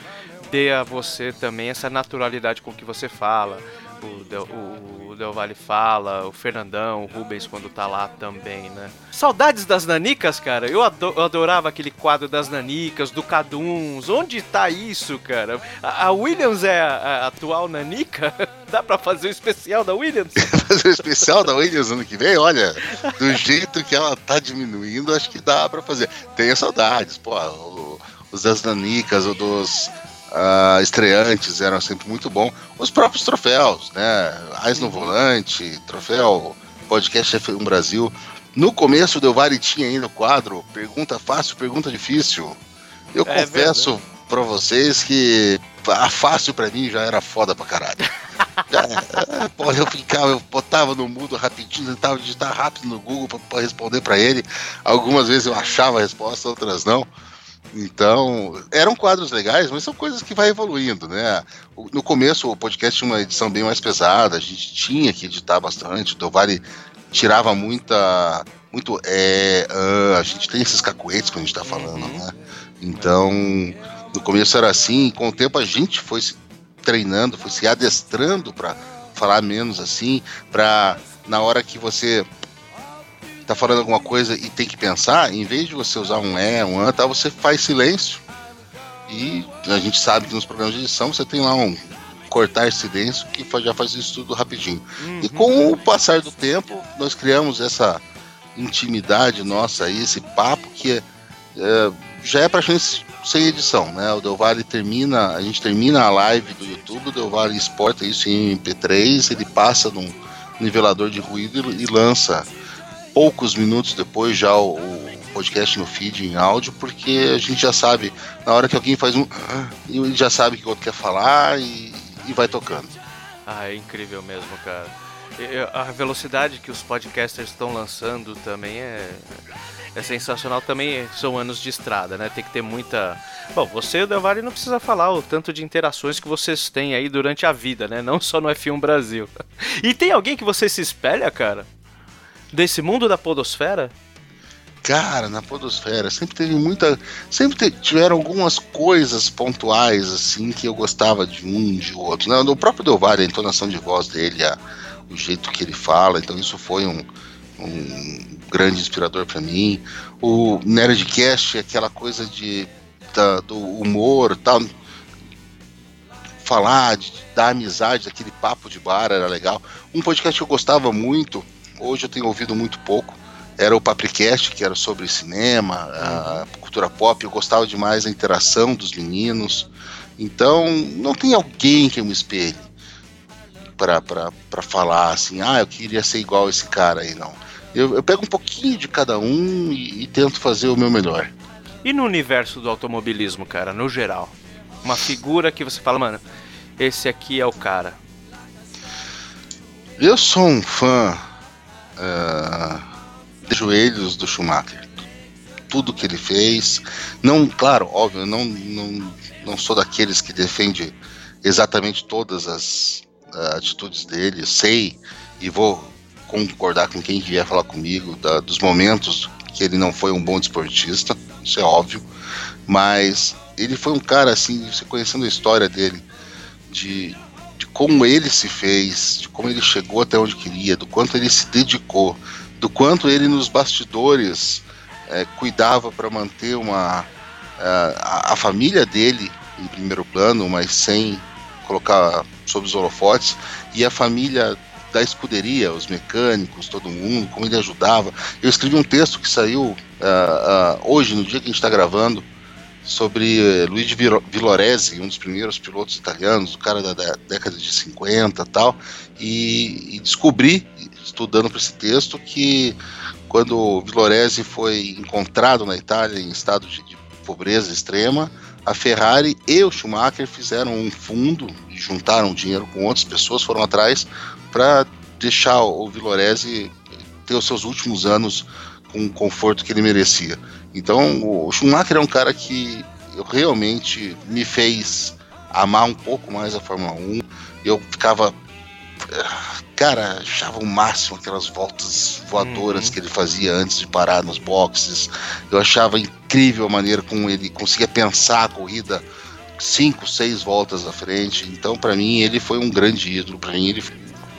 dê a você também essa naturalidade com que você fala. O o, o Del Valle fala, o Fernandão, o Rubens quando tá lá também, né? Saudades das nanicas, cara. Eu, ado- eu adorava aquele quadro das nanicas, do Caduns. Onde tá isso, cara? A, a Williams é a, a atual nanica? Dá pra fazer o especial da Williams? Fazer o especial da Williams ano que vem, olha, do jeito que ela tá diminuindo, acho que dá para fazer. Tenho saudades, pô, o- os das Nanicas, ou dos ah, estreantes eram sempre muito bom. Os próprios troféus, né? Ais no Volante, troféu Podcast F1 Brasil. No começo do Vale tinha ainda o quadro Pergunta Fácil, Pergunta Difícil. Eu É confesso pra vocês que a fácil pra mim já era foda pra caralho. É, pô, eu ficava, eu botava no mudo rapidinho, tentava digitar rápido no Google pra responder pra ele. Algumas vezes eu achava a resposta, outras não. Então, eram quadros legais, mas são coisas que vai evoluindo, né? No começo o podcast tinha uma edição bem mais pesada, a gente tinha que editar bastante, o Valle tirava muita. Muito. É, ah, a gente tem esses cacuetes que a gente tá falando, né? Então, no começo era assim, com o tempo a gente foi se treinando, foi se adestrando para falar menos assim, para na hora que você tá falando alguma coisa e tem que pensar, em vez de você usar um é, um an, tá, você faz silêncio. E a gente sabe que nos programas de edição você tem lá um cortar silêncio que já faz isso tudo rapidinho. E com o passar do tempo, nós criamos essa intimidade nossa aí, esse papo que é, é, já é praticamente sem edição, né? O Del Valle termina, a gente termina a live do YouTube, o Del Valle exporta isso em MP3, ele passa num nivelador de ruído e lança poucos minutos depois já o, o podcast no feed em áudio, porque a gente já sabe, na hora que alguém faz um. Ele já sabe o que o outro quer falar e, e vai tocando. Ah, é incrível mesmo, cara. A velocidade que os podcasters estão lançando também é, é sensacional. Também são anos de estrada, né? Tem que ter muita. Bom, você Valle não precisa falar o tanto de interações que vocês têm aí durante a vida, né? Não só no F1 Brasil. E tem alguém que você se espelha, cara? Desse mundo da podosfera? Cara, na Podosfera sempre teve muita. Sempre te- tiveram algumas coisas pontuais, assim, que eu gostava de um, de outro. Né? O próprio Del a entonação de voz dele, a- o jeito que ele fala, então isso foi um, um grande inspirador para mim. O Nerdcast, aquela coisa de, da- do humor tal. Falar, de, da amizade, daquele papo de bar era legal. Um podcast que eu gostava muito, hoje eu tenho ouvido muito pouco, era o Papricast, que era sobre cinema, a cultura pop. Eu gostava demais da interação dos meninos. Então, não tem alguém que eu me espelhe pra falar assim, ah, eu queria ser igual esse cara aí, não. Eu, eu pego um pouquinho de cada um e, e tento fazer o meu melhor. E no universo do automobilismo, cara, no geral? Uma figura que você fala, mano, esse aqui é o cara. Eu sou um fã ah, de joelhos do Schumacher. Tudo que ele fez. Não, claro, óbvio, não, não, não sou daqueles que defende exatamente todas as ah, atitudes dele. Sei e vou concordar com quem vier falar comigo da- dos momentos que ele não foi um bom desportista, isso é óbvio. Mas ele foi um cara assim, você conhecendo a história dele, de, de como ele se fez, de como ele chegou até onde queria, do quanto ele se dedicou, do quanto ele nos bastidores eh, cuidava para manter uma eh, a, a família dele em primeiro plano, mas sem colocar sob os holofotes, e a família da escuderia, os mecânicos, todo mundo, como ele ajudava. Eu escrevi um texto que saiu ah, ah, hoje, no dia que a gente está gravando, sobre eh, Luigi Villoresi, um dos primeiros pilotos italianos, o cara da, da década de 50 e tal, e, e descobri, estudando para esse texto, que quando Villoresi foi encontrado na Itália em estado de, de pobreza extrema, a Ferrari e o Schumacher fizeram um fundo e juntaram dinheiro com outras pessoas, foram atrás para deixar o Villoresi ter os seus últimos anos com o conforto que ele merecia. Então, o Schumacher é um cara que realmente me fez amar um pouco mais a Fórmula 1. Eu ficava. Cara, achava o máximo aquelas voltas voadoras Uhum. que ele fazia antes de parar nos boxes. Eu achava incrível a maneira como ele conseguia pensar a corrida cinco, seis voltas à frente. Então, pra mim, ele foi um grande ídolo. Pra mim, ele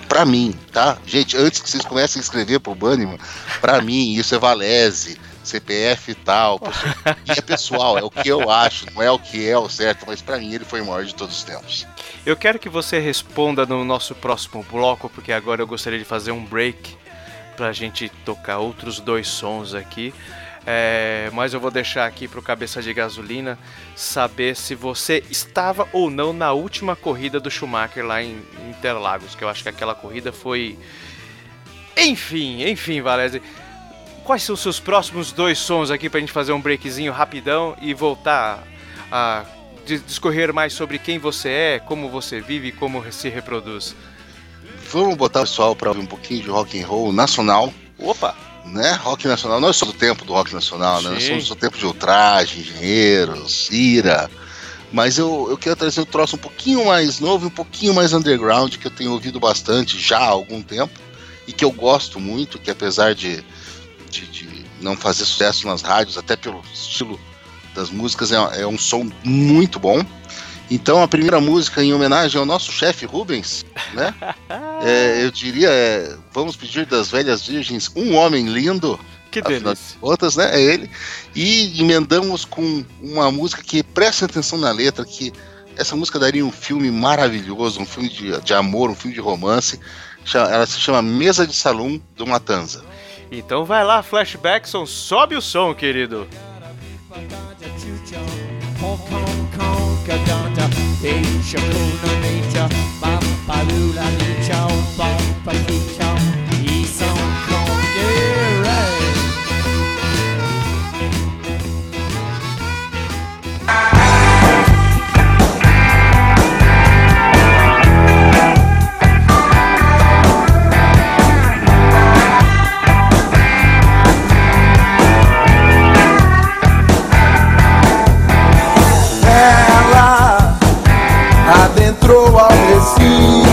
Pra mim, tá? Gente, antes que vocês comecem a escrever pro Banniman, pra mim isso é Valese, CPF e tal. pessoal. E é pessoal, é o que eu acho, não é o que é o certo, mas pra mim ele foi o maior de todos os tempos. Eu quero que você responda no nosso próximo bloco, porque agora eu gostaria de fazer um break pra gente tocar outros dois sons aqui. É, mas eu vou deixar aqui pro Cabeça de Gasolina saber se você estava ou não na última corrida do Schumacher lá em Interlagos, que eu acho que aquela corrida foi. Enfim, enfim, Valese. Quais são os seus próximos dois sons aqui pra gente fazer um breakzinho rapidão e voltar a dis- discorrer mais sobre quem você é, como você vive e como se reproduz? Vamos botar o pessoal pra ouvir um pouquinho de rock and roll nacional, Opa! né? Rock nacional, nós somos do tempo do rock nacional, né? Nós somos do tempo de ultraje, engenheiros, ira. Mas eu, eu quero trazer um troço um pouquinho mais novo e um pouquinho mais underground, que eu tenho ouvido bastante já há algum tempo, e que eu gosto muito, que apesar de, de, de não fazer sucesso nas rádios, até pelo estilo das músicas, é, é um som muito bom. Então a primeira música em homenagem ao nosso chefe Rubens né? É, eu diria, é, vamos pedir das velhas virgens um homem lindo. Que delícia. de contas, né? É ele. E emendamos com uma música que preste atenção na letra, que essa música daria um filme maravilhoso, um filme de, de amor, um filme de romance. Ela se chama Mesa de Salão do Matanza. Então vai lá, Flashbackson, sobe o som, querido. Hong see.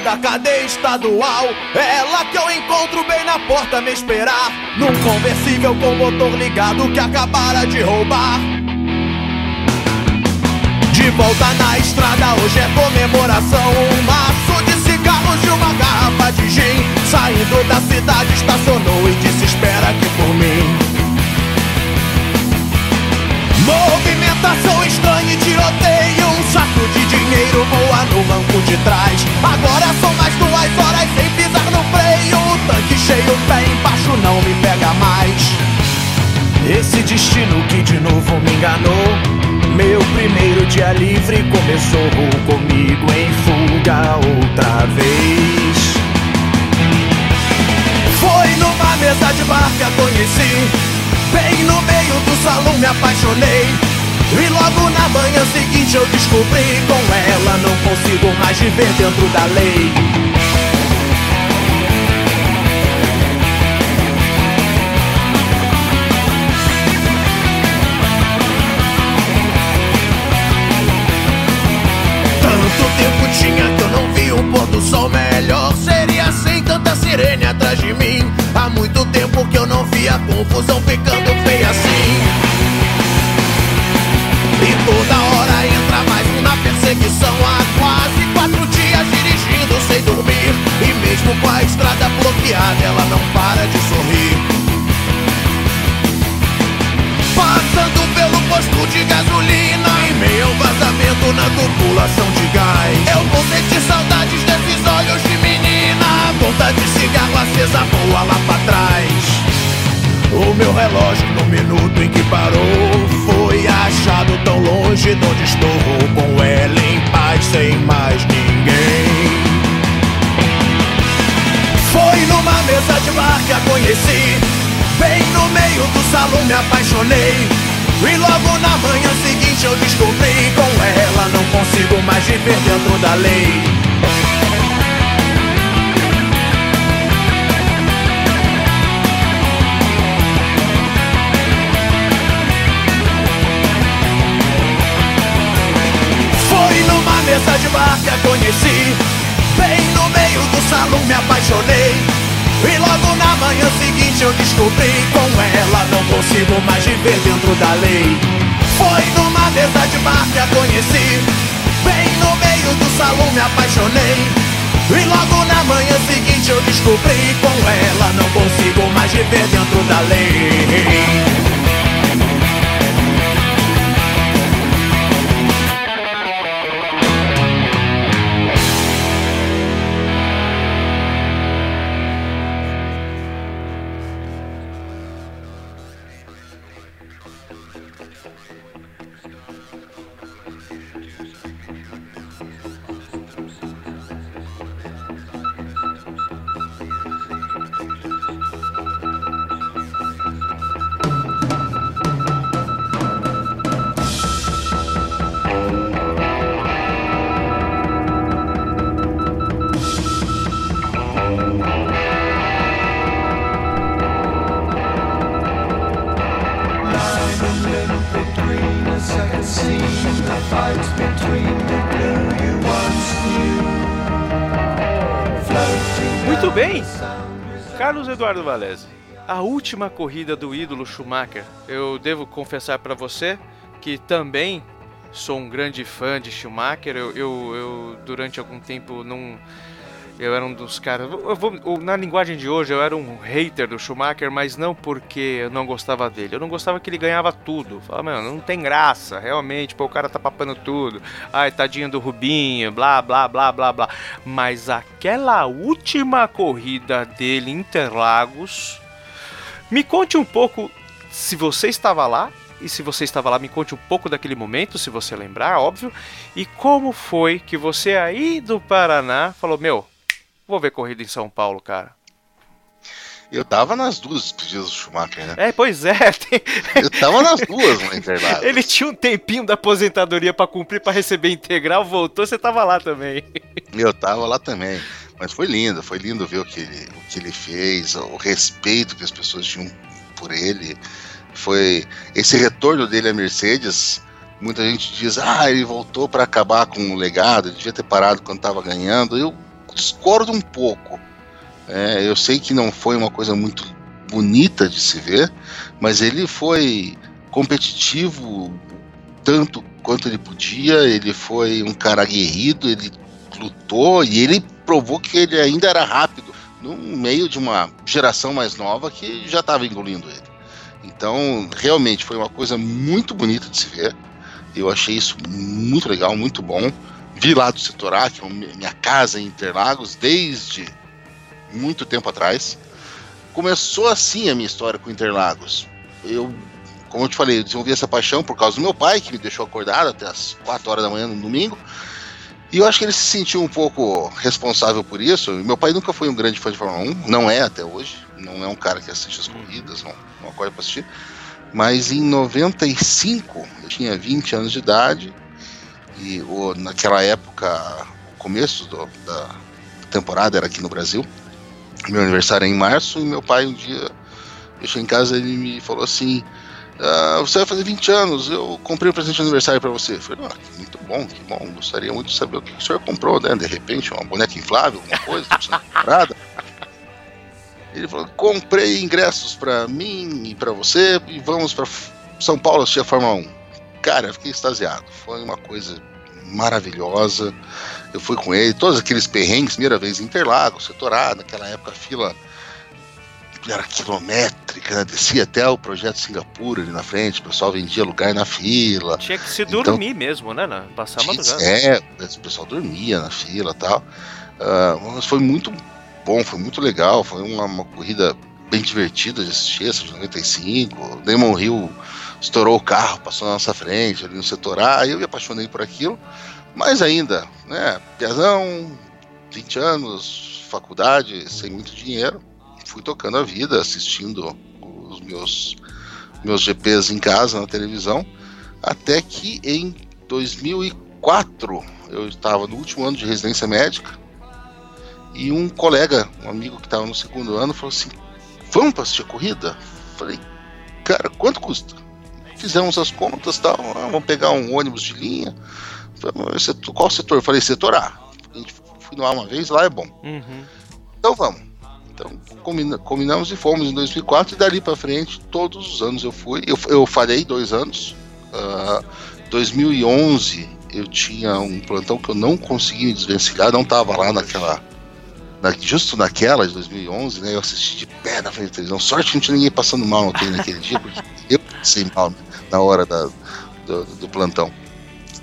Da cadeia estadual. Ela que eu encontro bem na porta me esperar. Num conversível com motor ligado que acabara de roubar. De volta na estrada, hoje é comemoração. Um maço de cigarros e uma garrafa de gin. Saindo da cidade, estacionou e disse espera aqui por mim. Movimentação estranha e tiroteio dinheiro voa no banco de trás. Agora são mais duas horas sem pisar no freio. Tanque cheio, pé embaixo, não me pega mais. Esse destino que de novo me enganou. Meu primeiro dia livre começou comigo em fuga outra vez. Numa mesa de bar que a conheci. Bem no meio do salão me apaixonei E logo na manhã seguinte eu descobri Com ela não consigo mais viver dentro da lei. Tanto tempo tinha que eu não vi um pôr do sol melhor. Seria sem tanta sirene atrás de mim. Há muito tempo que eu não via a confusão ficando perseguição Há quase quatro dias dirigindo sem dormir. E mesmo com a estrada bloqueada ela não para de sorrir. Passando pelo posto de gasolina Em meio vazamento na tubulação de gás. Eu vou sentir saudades desses olhos de menina. Ponta de cigarro acesa voa lá pra trás. O meu relógio no minuto em que parou Foi achado tão longe de onde estou. Com ela paz sem mais ninguém. Foi numa mesa de bar que a conheci. Bem no meio do salão me apaixonei. E logo na manhã seguinte eu descobri Com ela não consigo mais viver dentro da lei mesa de bar que a conheci. Bem no meio do salão me apaixonei. E logo na manhã seguinte eu descobri Com ela não consigo mais viver dentro da lei. Foi numa mesa de bar que a conheci. Bem no meio do salão me apaixonei. E logo na manhã seguinte eu descobri Com ela não consigo mais viver dentro da lei Eduardo Valese. A última corrida do ídolo Schumacher. Eu devo confessar pra você que também sou um grande fã de Schumacher. Eu, eu, eu, durante algum tempo não eu era um dos caras. vou- na linguagem de hoje, eu era um hater do Schumacher, mas não porque eu não gostava dele. Eu não gostava que ele ganhava tudo. Falava, mano, não tem graça, realmente. Pô, o cara tá papando tudo. Ai, tadinho do Rubinho, blá, blá, blá, blá, blá. Mas aquela última corrida dele Interlagos. Me conte um pouco se você estava lá. E se você estava lá, me conte um pouco daquele momento, se você lembrar, óbvio. E como foi que você aí do Paraná falou: Meu, vou ver corrida em São Paulo, cara. Eu tava nas duas despedidas do Schumacher, né? É, pois é. tem- Eu tava nas duas no intervalo. Ele tinha um tempinho da aposentadoria pra cumprir, pra receber integral, voltou, você tava lá também. Eu tava lá também. Mas foi lindo, foi lindo ver o que ele, o que ele fez, o respeito que as pessoas tinham por ele. Foi esse retorno dele à Mercedes. Muita gente diz, ah, ele voltou para acabar com o legado, ele devia ter parado quando estava ganhando. Eu discordo um pouco. É, eu sei que não foi uma coisa muito bonita de se ver, mas ele foi competitivo tanto quanto ele podia. Ele foi um cara aguerrido, ele lutou e ele provou que ele ainda era rápido no meio de uma geração mais nova que já estava engolindo ele. Então, realmente foi uma coisa muito bonita de se ver. Eu achei isso muito legal, muito bom. Vi lá do setor é minha casa em Interlagos, desde muito tempo atrás. Começou assim a minha história com Interlagos. Eu, como eu te falei, eu desenvolvi essa paixão por causa do meu pai, que me deixou acordado até as 4 horas da manhã no domingo. E eu acho que ele se sentiu um pouco responsável por isso. Meu pai nunca foi um grande fã de Fórmula 1, não é até hoje. Não é um cara que assiste as corridas, não, não acorda para assistir. Mas em 95, eu tinha 20 anos de idade, e naquela época, o começo do- da temporada era aqui no Brasil. Meu aniversário é em março, e meu pai um dia, cheguei em casa ele me falou assim: "Ah, Você vai fazer 20 anos, eu comprei um presente de aniversário para você. Eu falei: ah, muito bom, que bom, gostaria muito de saber o que o senhor comprou, né? De repente, uma boneca inflável, alguma coisa, parada. Ele falou: comprei ingressos para mim e para você e vamos para São Paulo assistir a Fórmula 1. Cara, eu fiquei extasiado. Foi uma coisa maravilhosa. Eu fui com ele, todos aqueles perrengues, primeira vez em Interlagos, setorado, naquela época a fila era quilométrica, né? descia até o projeto Singapura ali na frente, o pessoal vendia lugar na fila. Tinha que se Então- dormir mesmo, né? né? Passar madrugada. É, o pessoal dormia na fila e tal. Ah, mas foi muito bom, foi muito legal. Foi uma, uma corrida bem divertida de assistir, essa de 95. Damon Hill estourou o carro, passou na nossa frente ali no setor A. Eu me apaixonei por aquilo. Mas ainda, né? Piazão, 20 anos, faculdade, sem muito dinheiro. Fui tocando a vida, assistindo os meus, meus GPs em casa, na televisão. Até que em 2004 eu estava no último ano de residência médica e um colega, um amigo que estava no segundo ano, falou assim: Vamos assistir a corrida? Falei, cara, quanto custa? Fizemos as contas tal, ah, vamos pegar um ônibus de linha. Falei, "Mas setor- Qual setor? Eu falei, setor A. A gente fui lá uma vez, lá é bom. Uhum. Então vamos. Então combina- combinamos e fomos em 2004 e dali para frente todos os anos eu fui. Eu, eu falhei dois anos. Ah, 2011 eu tinha um plantão que eu não consegui me desvencilhar, não tava lá naquela na- justo naquela de 2011, né? Eu assisti de pé na frente da televisão. Sorte que não tinha ninguém passando mal no treino naquele dia, porque eu passei mal na hora da- do, do plantão.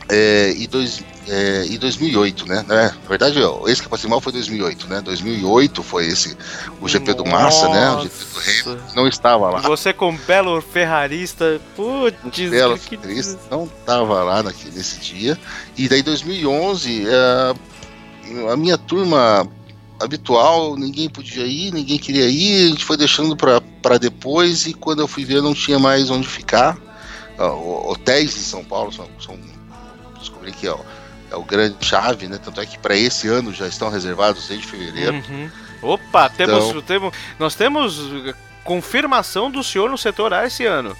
É, e, dois, é, e 2008, né? né? Na verdade, ó, esse que eu passei mal foi 2008, né? 2008 foi esse, o GP do Massa, né? O GP do Hamilton, não estava lá. Você com belo ferrarista, putz, Bela que- Feliz não estava lá naque- nesse dia. E daí 2011, é, a minha turma habitual, ninguém podia ir, ninguém queria ir, a gente foi deixando para depois e quando eu fui ver não tinha mais onde ficar. Hotéis em São Paulo são, são descobri que é o, é o grande chave, né? Tanto é que para esse ano já estão reservados desde fevereiro. Uhum. Opa, temos, Então- temos, nós temos uh, confirmação do senhor no setor A esse ano.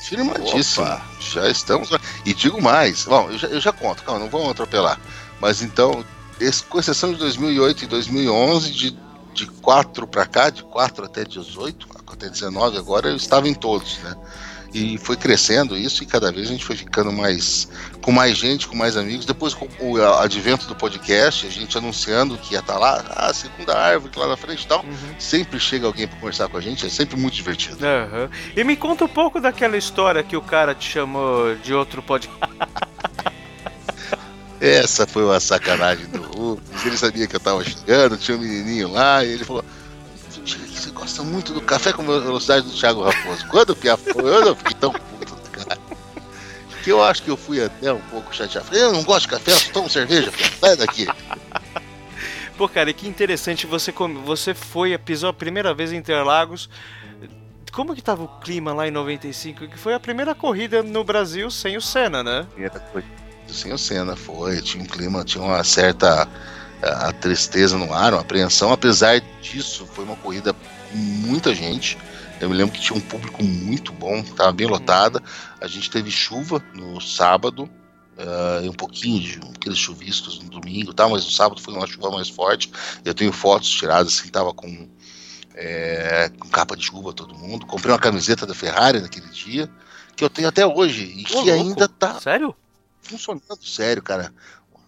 Firmadíssimo. Já estamos. lá. E digo mais. Bom, eu já, eu já conto, calma, não vamos atropelar. Mas então, esse- com exceção de 2008 e 2011, de, de 4 para cá, de 4 até 18, até 19 agora, eu estava em todos, né? E foi crescendo isso e cada vez a gente foi ficando mais com mais gente, com mais amigos. Depois com o advento do podcast, a gente anunciando que ia estar lá, ah, segunda árvore lá na frente e tal. Sempre chega alguém para conversar com a gente, é sempre muito divertido. Aham. E me conta um pouco daquela história que o cara te chamou de outro podcast. Essa foi uma sacanagem do Rubens. Ele sabia que eu tava chegando, tinha um menininho lá, e ele falou: "Diga que você gosta muito do café com a velocidade do Thiago Raposo. Quando o foi, eu não fiquei tão puto, cara. Que eu acho que eu fui até um pouco chateado. Falei, eu não gosto de café, eu só tomo cerveja, Pia. sai daqui. Pô, cara, e que interessante, você, come- você foi, pisou a primeira vez em Interlagos. Como que tava o clima lá em 95? Que foi a primeira corrida no Brasil sem o Senna, né? Primeira Sem o Senna foi, tinha um clima, tinha uma certa a, tristeza no ar, uma apreensão. Apesar disso, foi uma corrida muita gente. Eu me lembro que tinha um público muito bom, estava bem lotada. A gente teve chuva no sábado, e um pouquinho de aqueles chuviscos no domingo, tá? mas no sábado foi uma chuva mais forte. Eu tenho fotos tiradas assim, tava com, é, com capa de chuva todo mundo. Comprei uma camiseta da Ferrari naquele dia, que eu tenho até hoje, e Ô, que louco. ainda tá Sério? funcionando sério, cara.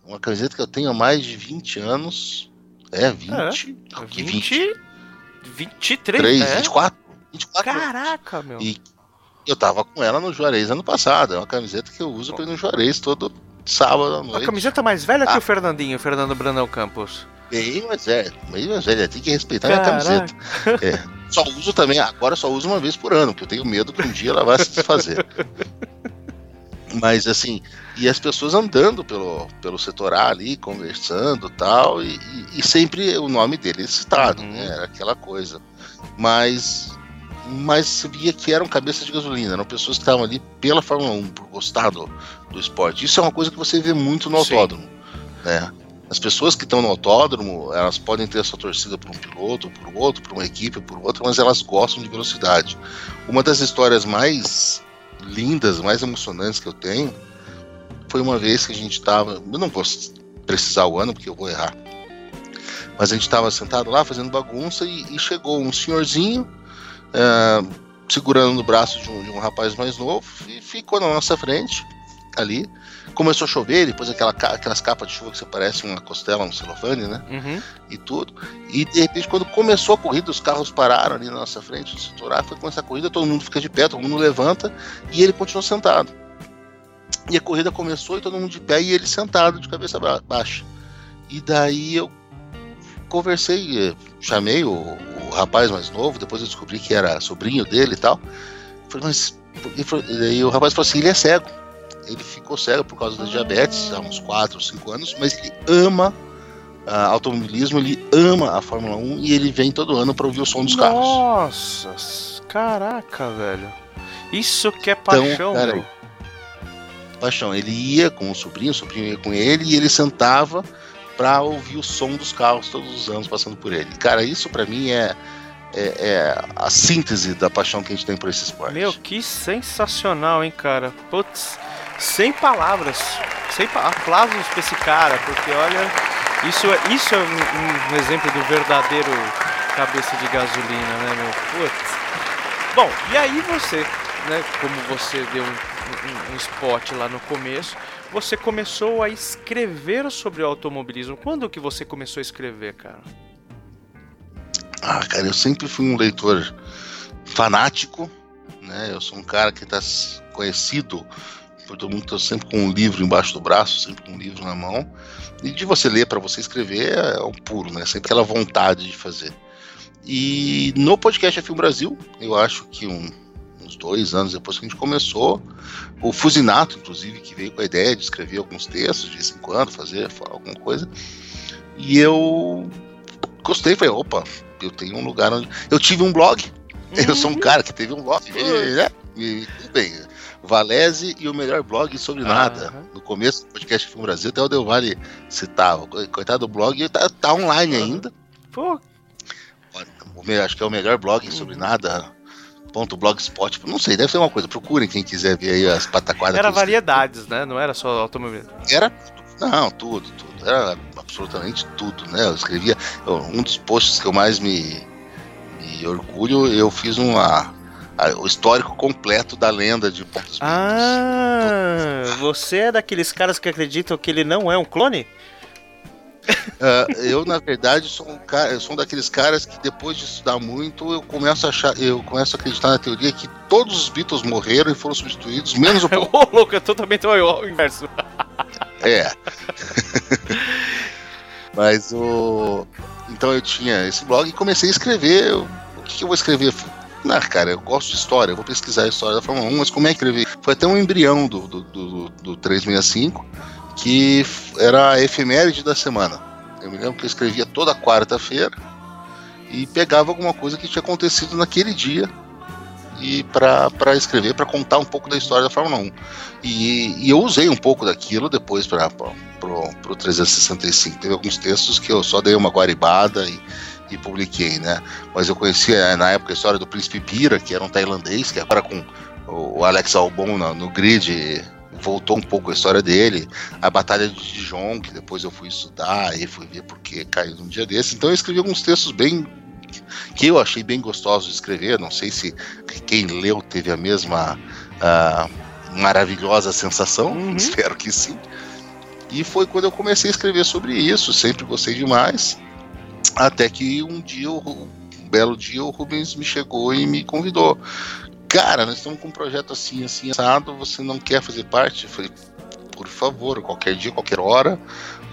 Uma camiseta que eu tenho há mais de 20 anos. É, 20. não, que 20. 23, 23, né? 24. 24. Caraca, meu. E eu tava com ela no Juarez ano passado. É uma camiseta que eu uso pra ir no Juarez todo sábado à A noite. camiseta mais velha que Ah. o Fernandinho, o Fernando Brandão Campos. Bem mais velha, bem mais velha. Tem que respeitar minha Caraca. camiseta. É. Só uso também, agora só uso uma vez por ano, porque eu tenho medo que um dia ela vai se desfazer. Mas assim, e as pessoas andando pelo, pelo setor A ali, conversando tal, e, e, e sempre o nome dele citado, Uhum. né? Era aquela coisa. Mas, mas se via que eram cabeças de gasolina, eram pessoas que estavam ali pela Fórmula 1, por gostar do, do esporte. Isso é uma coisa que você vê muito no Sim. autódromo, né? As pessoas que estão no autódromo, elas podem ter a sua torcida por um piloto, por outro, por uma equipe, por outra, mas elas gostam de velocidade. Uma das histórias mais lindas, mais emocionantes que eu tenho foi uma vez que a gente estava. Eu não vou precisar o ano porque eu vou errar. Mas a gente estava sentado lá fazendo bagunça e, e chegou um senhorzinho ah, segurando no braço de um, de um rapaz mais novo e ficou na nossa frente ali. Começou a chover, depois aquela, aquelas capas de chuva que você parece uma costela, um celofane, né? Uhum. e tudo. E de repente, quando começou a corrida, os carros pararam ali na nossa frente, no setor foi começar a corrida, todo mundo fica de pé, todo mundo levanta e ele continuou sentado. E a corrida começou e todo mundo de pé e ele sentado, de cabeça ba- baixa. E daí eu conversei, eh, chamei o, o rapaz mais novo, depois eu descobri que era sobrinho dele e tal. Falei, mas. E falou- e aí o rapaz falou assim: ele é cego. Ele ficou cego por causa da diabetes há uns 4 ou 5 anos, mas ele ama ah, automobilismo, ele ama a Fórmula 1 e ele vem todo ano para ouvir o som dos carros. Nossa, caraca, velho. Isso que é paixão, meu. Paixão, ele ia com o sobrinho, o sobrinho ia com ele e ele sentava para ouvir o som dos carros todos os anos passando por ele. Cara, isso para mim é, é, é a síntese da paixão que a gente tem por esse esporte. Meu, que sensacional, hein, cara. Putz, sem palavras. Sem pa aplausos pra esse cara, porque olha, isso é, isso é um, um exemplo do verdadeiro cabeça de gasolina, né, meu? Putz. Bom, e aí você, né, como você deu um, um, um spot lá no começo, você começou a escrever sobre o automobilismo. Quando que você começou a escrever, cara? Ah, cara, eu sempre fui um leitor fanático, né? Eu sou um cara que está conhecido todo mundo, tô sempre com um livro embaixo do braço, sempre com um livro na mão. E de você ler para você escrever é um puro, né? Sempre aquela vontade de fazer. E no podcast F1 Brasil, eu acho que um- uns dois anos depois que a gente começou, o Fusinato, inclusive, que veio com a ideia de escrever alguns textos de vez em quando, fazer alguma coisa. E eu gostei, falei, opa, eu tenho um lugar onde. Eu tive um blog. Eu sou um cara que teve um blog. E, né? e tudo bem. Valese e o melhor blog sobre nada. Aham. No começo do podcast Filme Brasil, até o Del Valle citava. Coitado do blog, tá, tá online ainda. Pô, acho que é o melhor blog sobre nada. Ponto blogspot, não sei, deve ser uma coisa. Procurem quem quiser ver aí as pataquadas. era variedades, né? Não era só automobilismo. Era. Não, tudo, tudo. Era absolutamente tudo, né? Eu escrevia. um dos posts que eu mais me, me orgulho, eu fiz uma. A- o histórico completo da lenda de Pontos Beatles. Ah, você é daqueles caras que acreditam que ele não é um clone? Ah, eu, na verdade, sou um cara, eu sou um daqueles caras que depois de estudar muito, eu começo a achar, eu começo a acreditar na teoria que todos os Beatles morreram e foram substituídos, menos o Paul. Ô, louco, é totalmente o inverso. É. Mas o. Então eu tinha esse blog e comecei a escrever. eu- O que, que eu vou escrever? Ah, cara, eu gosto de história, eu vou pesquisar a história da Fórmula 1, mas como é que escrever? Foi até um embrião do, do, do, do 365, que era a efeméride da semana. Eu me lembro que eu escrevia toda quarta-feira e pegava alguma coisa que tinha acontecido naquele dia e para escrever, para contar um pouco da história da Fórmula 1. E, e eu usei um pouco daquilo depois para pro 365. Teve alguns textos que eu só dei uma guaribada e, e publiquei, né? Mas eu conhecia na época a história do Príncipe Pira, que era um tailandês, que agora com o Alex Albon no, no grid voltou um pouco a história dele. A Batalha de Dijon, que depois eu fui estudar e fui ver porque caiu num dia desse. Então eu escrevi alguns textos bem que eu achei bem gostosos de escrever. Não sei se quem leu teve a mesma ah, maravilhosa sensação. Uhum. Espero que sim. E foi quando eu comecei a escrever sobre isso. Sempre gostei demais. Até que um dia, o- um belo dia, o Rubens me chegou e me convidou. Cara, nós estamos com um projeto assim, assim, assado. Você não quer fazer parte? Eu falei, por favor, qualquer dia, qualquer hora.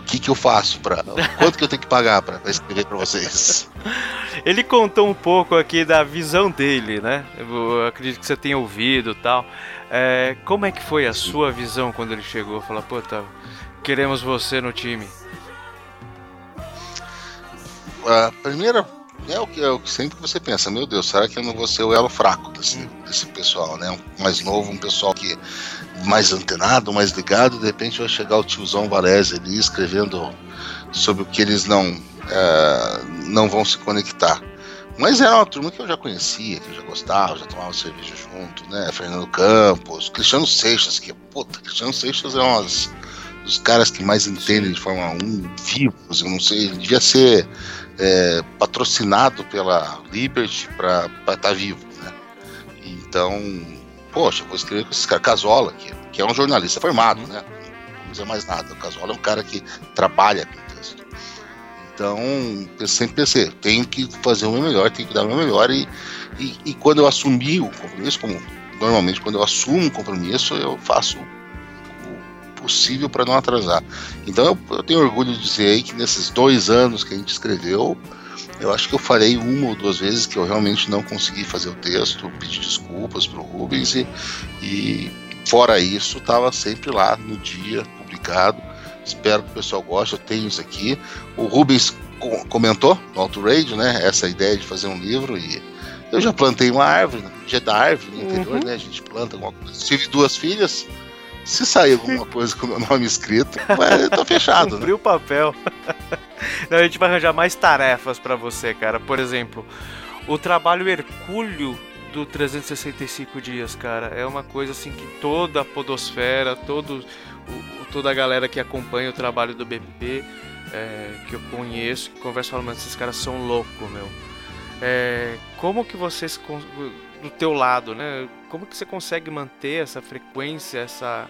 que, que eu faço para quanto que eu tenho que pagar para escrever para vocês? Ele contou um pouco aqui da visão dele, né? Eu acredito que você tenha ouvido e tal. É, como é que foi a sua visão quando ele chegou? Falar, puta, queremos você no time. A primeira é o que é o que sempre você pensa, meu Deus, será que eu não vou ser o elo fraco desse, desse pessoal, né? Um mais novo, um pessoal que mais antenado, mais ligado, de repente vai chegar o tiozão Varese ali escrevendo sobre o que eles não é, não vão se conectar. Mas era uma turma que eu já conhecia, que eu já gostava, já tomava cerveja junto, né? Fernando Campos, Cristiano Seixas, que puta, Cristiano Seixas é um dos, dos caras que mais entendem de Fórmula 1 vivos, eu não sei, ele devia ser é, patrocinado pela Liberty para estar tá vivo, né? Então, poxa, vou escrever com esses caras. Casola, que, que é um jornalista formado, né? Não dizer mais nada. O Casola é um cara que trabalha com texto. Então, eu sempre pensei, tenho que fazer o meu melhor, tenho que dar o meu melhor. E, e, e quando eu assumi o compromisso, como normalmente quando eu assumo um compromisso, eu faço possível para não atrasar. Então eu, eu, tenho orgulho de dizer aí que nesses dois anos que a gente escreveu, eu acho que eu farei uma ou duas vezes que eu realmente não consegui fazer o texto, pedi desculpas para o Rubens e, e fora isso, estava sempre lá no dia, publicado. Espero que o pessoal goste, eu tenho isso aqui. O Rubens co comentou no Auto Radio, né? Essa ideia de fazer um livro e eu já plantei uma árvore, no dia da árvore no interior, Uhum. né? A gente planta alguma coisa. Tive duas filhas. Se sair alguma coisa com meu nome escrito, eu tô fechado, né? Cumpriu o papel. Não, a gente vai arranjar mais tarefas pra você, cara. Por exemplo, o trabalho hercúleo do 365 dias, cara, é uma coisa assim que toda a podosfera, todo, o- toda a galera que acompanha o trabalho do BP, é, que eu conheço, que conversa falando, esses caras são loucos, meu. É, como que vocês do teu lado, né? Como que você consegue manter essa frequência, essa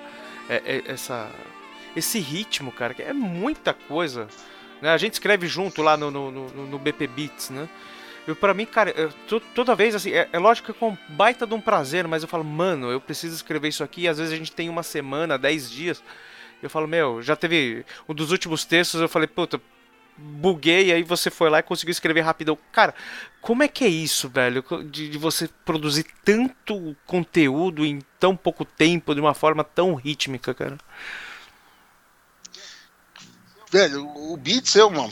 é- é- essa esse ritmo, cara, que é muita coisa. Né? A gente escreve junto lá no, no, no, no BP Beats, né? Eu, pra mim, cara, eu- to- toda vez, assim, é, é lógico que é com baita de um prazer, mas eu falo, mano, eu preciso escrever isso aqui. E às vezes a gente tem uma semana, dez dias. Eu falo, meu, já teve um dos últimos textos, eu falei, puta, buguei, aí você foi lá e conseguiu escrever rapidão. Cara, como é que é isso, velho? De, de você produzir tanto conteúdo em tão pouco tempo, de uma forma tão rítmica, cara? Velho, o Beats é uma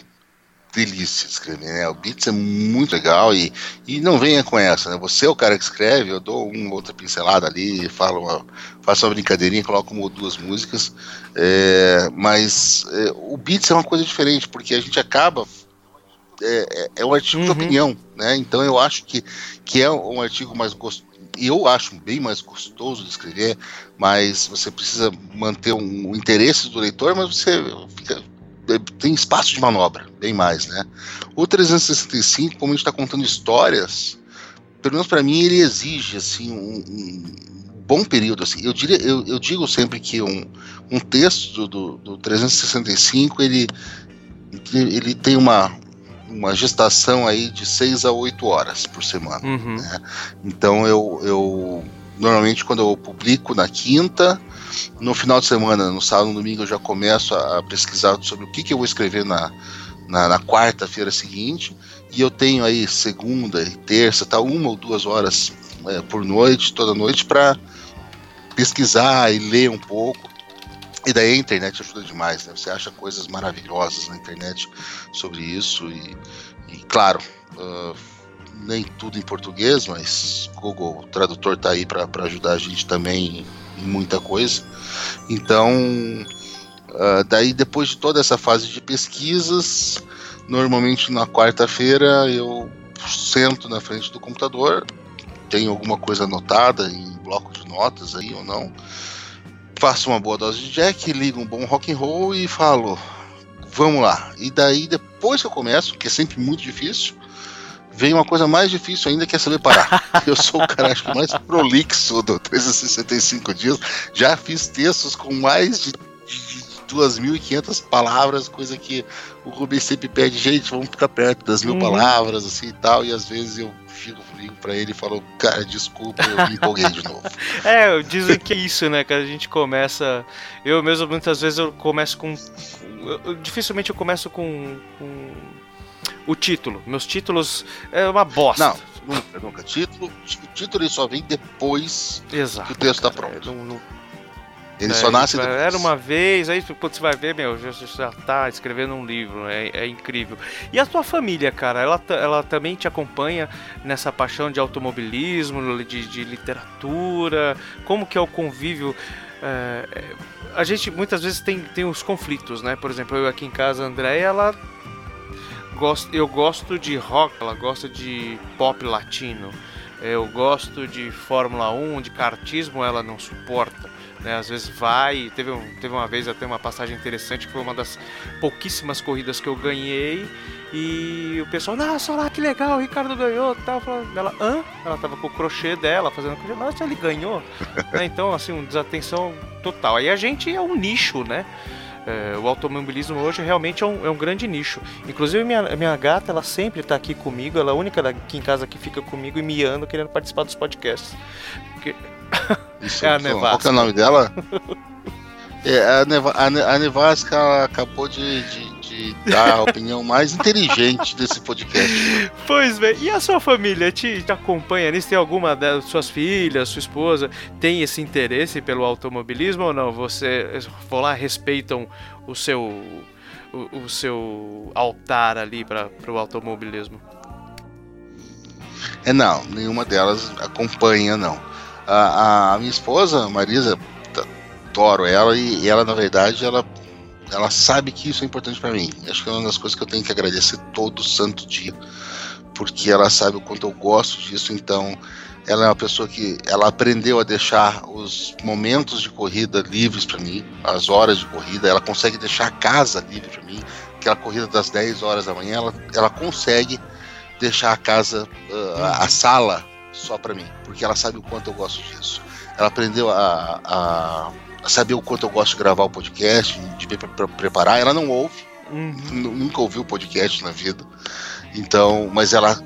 delícia de escrever, né? O Beats é muito legal e, e não venha com essa, né? Você é o cara que escreve, eu dou uma outra pincelada ali, falo uma, faço uma brincadeirinha, coloco uma ou duas músicas, é, mas é, o Beats é uma coisa diferente, porque a gente acaba. É, é- é um artigo de Uhum. opinião, né? Então eu acho que, que é um artigo mais gostoso. E eu acho bem mais gostoso de escrever, mas você precisa manter um, o interesse do leitor, mas você fica tem espaço de manobra, bem mais, né? O 365, como a gente está contando histórias, pelo menos para mim, ele exige assim um, um bom período. Assim. Eu, diria, eu, eu digo sempre que um, um texto do, do 365 ele, ele tem uma, uma gestação aí de 6 a 8 horas por semana. Uhum. Então eu, eu normalmente quando eu publico na quinta, no final de semana, no sábado, no domingo, eu já começo a, pesquisar sobre o que, que eu vou escrever na, na, na quarta-feira seguinte. E eu tenho aí segunda e terça, tá uma ou duas horas é, por noite, toda noite, para pesquisar e ler um pouco. E daí a internet ajuda demais, né? Você acha coisas maravilhosas na internet sobre isso e, e claro, ah, nem tudo em português, mas Google Tradutor tá aí para ajudar a gente também muita coisa. Então, ah, daí depois de toda essa fase de pesquisas, normalmente na quarta-feira eu sento na frente do computador, tenho alguma coisa anotada em bloco de notas aí ou não, faço uma boa dose de jack, ligo um bom rock and roll e falo, vamos lá. E daí depois que eu começo, que é sempre muito difícil, vem uma coisa mais difícil ainda que é saber parar. Eu sou o cara acho que mais prolixo do 365 dias. Já fiz textos com mais de, de, de 2.500 palavras, coisa que o Rubens sempre pede, gente, vamos ficar perto das mil Uhum. palavras, assim e tal, e às vezes eu fico, ligo pra ele e falo, cara, desculpa, eu me empolguei de novo. É, dizem que é isso, né? Que a gente começa. Eu mesmo, muitas vezes, eu começo com. eu- dificilmente eu começo com, com o título. Meus títulos é uma bosta. Não, nunca, nunca. Título, o título ele só vem depois Exato. que o texto tá cara, pronto. não- não- Ele é, só nasce depois. Era uma vez, aí você vai ver, meu, já, já tá escrevendo um livro, é, é incrível. E a tua família, cara, ela, ela também te acompanha nessa paixão de automobilismo, de, de literatura? Como que é o convívio? é, é, a gente muitas vezes tem, tem os conflitos, né? Por exemplo, eu aqui em casa, a Andréia, ela eu gosto de rock, ela gosta de pop latino. Eu gosto de Fórmula 1, de kartismo, ela não suporta. Né? Às vezes vai, teve, um, teve uma vez até uma passagem interessante que foi uma das pouquíssimas corridas que eu ganhei. E o pessoal, nossa, olha lá que legal, o Ricardo ganhou tal. Ela, hã? Ela tava com o crochê dela, fazendo crochê, nossa, ele ganhou. Né? Então, assim, uma desatenção total. Aí a gente é um nicho, né? É, o automobilismo hoje realmente é um, é um grande nicho. Inclusive, minha, minha gata, ela sempre tá aqui comigo, ela é a única daqui em casa que fica comigo e miando, querendo participar dos podcasts. Porque Isso, É a então, Nevasca. Qual é o nome dela? É, a, Neva, a, Ne- a Nevasca acabou de, de- de dar a opinião mais inteligente desse podcast. Pois bem, e a sua família te, te acompanha nisso? Tem alguma das suas filhas, sua esposa, tem esse interesse pelo automobilismo ou não? Você, vão lá, respeitam o seu, o, o seu altar ali para o automobilismo? É, não, nenhuma delas acompanha, não. A, a minha esposa, Marisa, adoro ela e, ela, na verdade, ela, ela sabe que isso é importante pra mim. Acho que é uma das coisas que eu tenho que agradecer todo santo dia, porque ela sabe o quanto eu gosto disso, então ela é uma pessoa que ela aprendeu a deixar os momentos de corrida livres pra mim, as horas de corrida, ela consegue deixar a casa livre pra mim, aquela corrida das 10 horas da manhã, ela, ela consegue deixar a casa, a, a sala só pra mim, porque ela sabe o quanto eu gosto disso. Ela aprendeu a, a saber o quanto eu gosto de gravar o podcast, de me pre- pre- preparar. Ela não ouve, nu- nunca ouviu o podcast na vida. Então, mas ela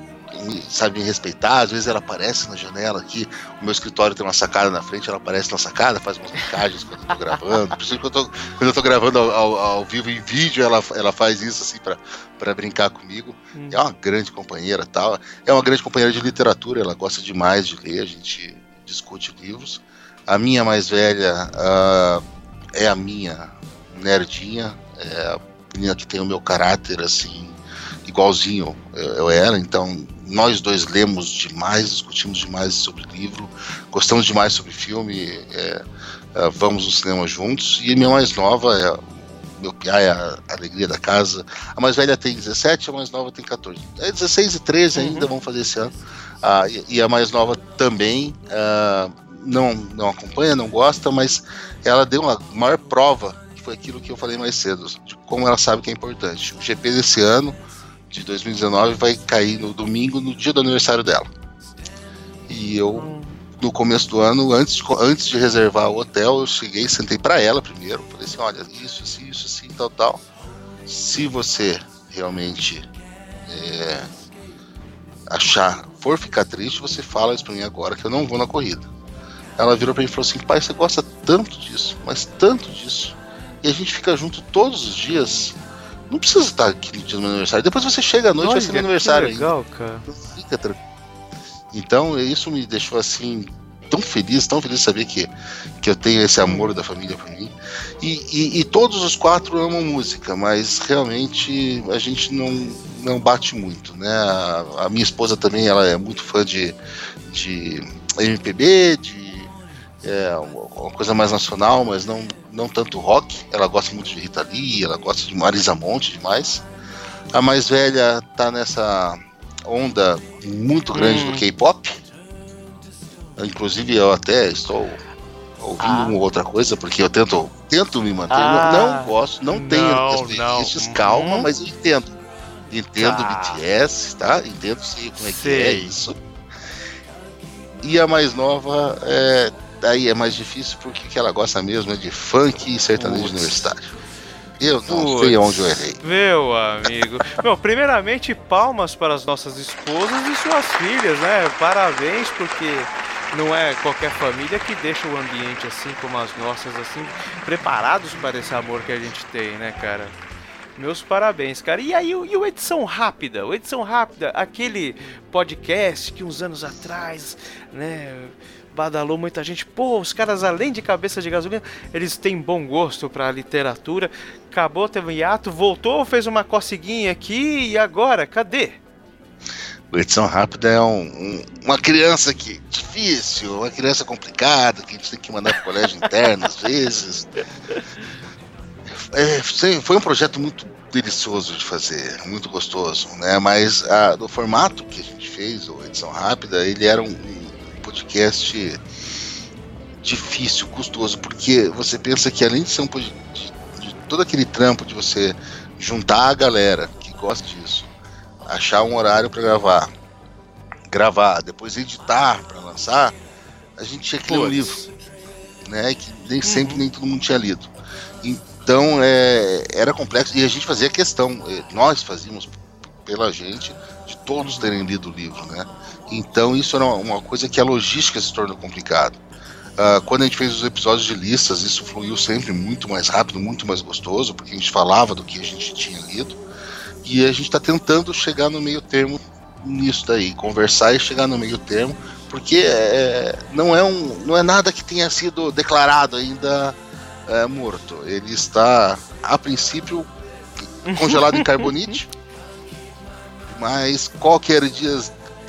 sabe me respeitar. Às vezes ela aparece na janela aqui. O meu escritório tem uma sacada na frente, ela aparece na sacada, faz umas mensagens quando eu tô gravando. Principalmente quando eu tô, quando eu tô gravando ao, ao- ao vivo em vídeo, ela, ela faz isso assim pra brincar comigo. É uma grande companheira tal. É uma grande companheira de literatura, ela gosta demais de ler, a gente discute livros. A minha mais velha ah, é a minha nerdinha, é a menina que tem o meu caráter assim, igualzinho eu, eu era, então nós dois lemos demais, discutimos demais sobre livro, gostamos demais sobre filme, é, é, vamos no cinema juntos, e a minha mais nova é meu piá é a alegria da casa. A mais velha tem 17, a mais nova tem 14. É 16 e 13 ainda, vão fazer esse ano. Ah, e, e a mais nova também ah, não, não acompanha, não gosta, mas ela deu uma maior prova, que foi aquilo que eu falei mais cedo, de como ela sabe que é importante. O GP desse ano, de 2019, vai cair no domingo, no dia do aniversário dela. E eu, no começo do ano, antes de, antes de reservar o hotel, eu cheguei, sentei para ela primeiro, falei assim, olha, isso, isso, isso, assim, tal, tal. Se você realmente é, achar, for ficar triste, você fala isso pra mim agora, que eu não vou na corrida. Ela virou pra mim e falou assim, pai, você gosta tanto disso, mas tanto disso, e a gente fica junto todos os dias, não precisa estar aqui no dia do meu aniversário, depois você chega à noite e vai ser meu aniversário que ainda. legal, cara. Fica tranquilo. Então, isso me deixou assim tão feliz, tão feliz de saber que, que eu tenho esse amor da família por mim. E, e, e todos os quatro amam música, mas realmente a gente não, não bate muito, né? A, a minha esposa também, ela é muito fã de, de MPB, de é, uma coisa mais nacional, mas não, não tanto rock. Ela gosta muito de Rita Lee, ela gosta de Marisa Monte demais. A mais velha tá nessa onda muito grande Hum. do K-pop. Inclusive eu até estou ouvindo Ah. uma outra coisa, porque eu tento, tento me manter. Ah. não, não gosto, não tenho Não, não. playlists, calma, Uhum. mas eu entendo. Entendo Tá. BTS, tá? Entendo sei como é que é Sei. isso. E a mais nova, é, aí é mais difícil porque que ela gosta mesmo é de funk e sertanejo Putz. universitário. Eu não Putz. sei onde eu errei. Meu amigo. Bom, primeiramente, palmas para as nossas esposas e suas filhas, né? Parabéns, porque não é qualquer família que deixa o ambiente assim como as nossas, assim, preparados para esse amor que a gente tem, né, cara? Meus parabéns, cara. E aí, e o Edição Rápida? O Edição Rápida, aquele podcast que uns anos atrás, né, badalou muita gente. Pô, os caras, além de cabeça de gasolina, eles têm bom gosto pra literatura. Acabou, teve um hiato, voltou, fez uma coceguinha aqui e agora, cadê? O Edição Rápida é um- um- uma criança que difícil, uma criança complicada, que a gente tem que mandar para colégio interno às vezes. É, foi um projeto muito delicioso de fazer, muito gostoso, né? Mas ah, no formato que a gente fez, o Edição Rápida, ele era um podcast difícil, custoso, porque você pensa que além de ser um de, de todo aquele trampo de você juntar a galera que gosta disso, achar um horário para gravar, gravar, depois editar para lançar, a gente tinha que ler um livro, né? Que nem sempre nem todo mundo tinha lido. Então é, era complexo e a gente fazia questão, eh, nós fazíamos pela gente de todos terem lido o livro, né? Então isso era uma coisa que a logística se tornou complicado. Ah, quando a gente fez os episódios de listas, isso fluiu sempre muito mais rápido, muito mais gostoso, porque a gente falava do que a gente tinha lido. E a gente está tentando chegar no meio termo nisso daí, conversar e chegar no meio termo, porque é, não, é um, não é nada que tenha sido declarado ainda é, morto. Ele está, a princípio, congelado em carbonite, mas qualquer dia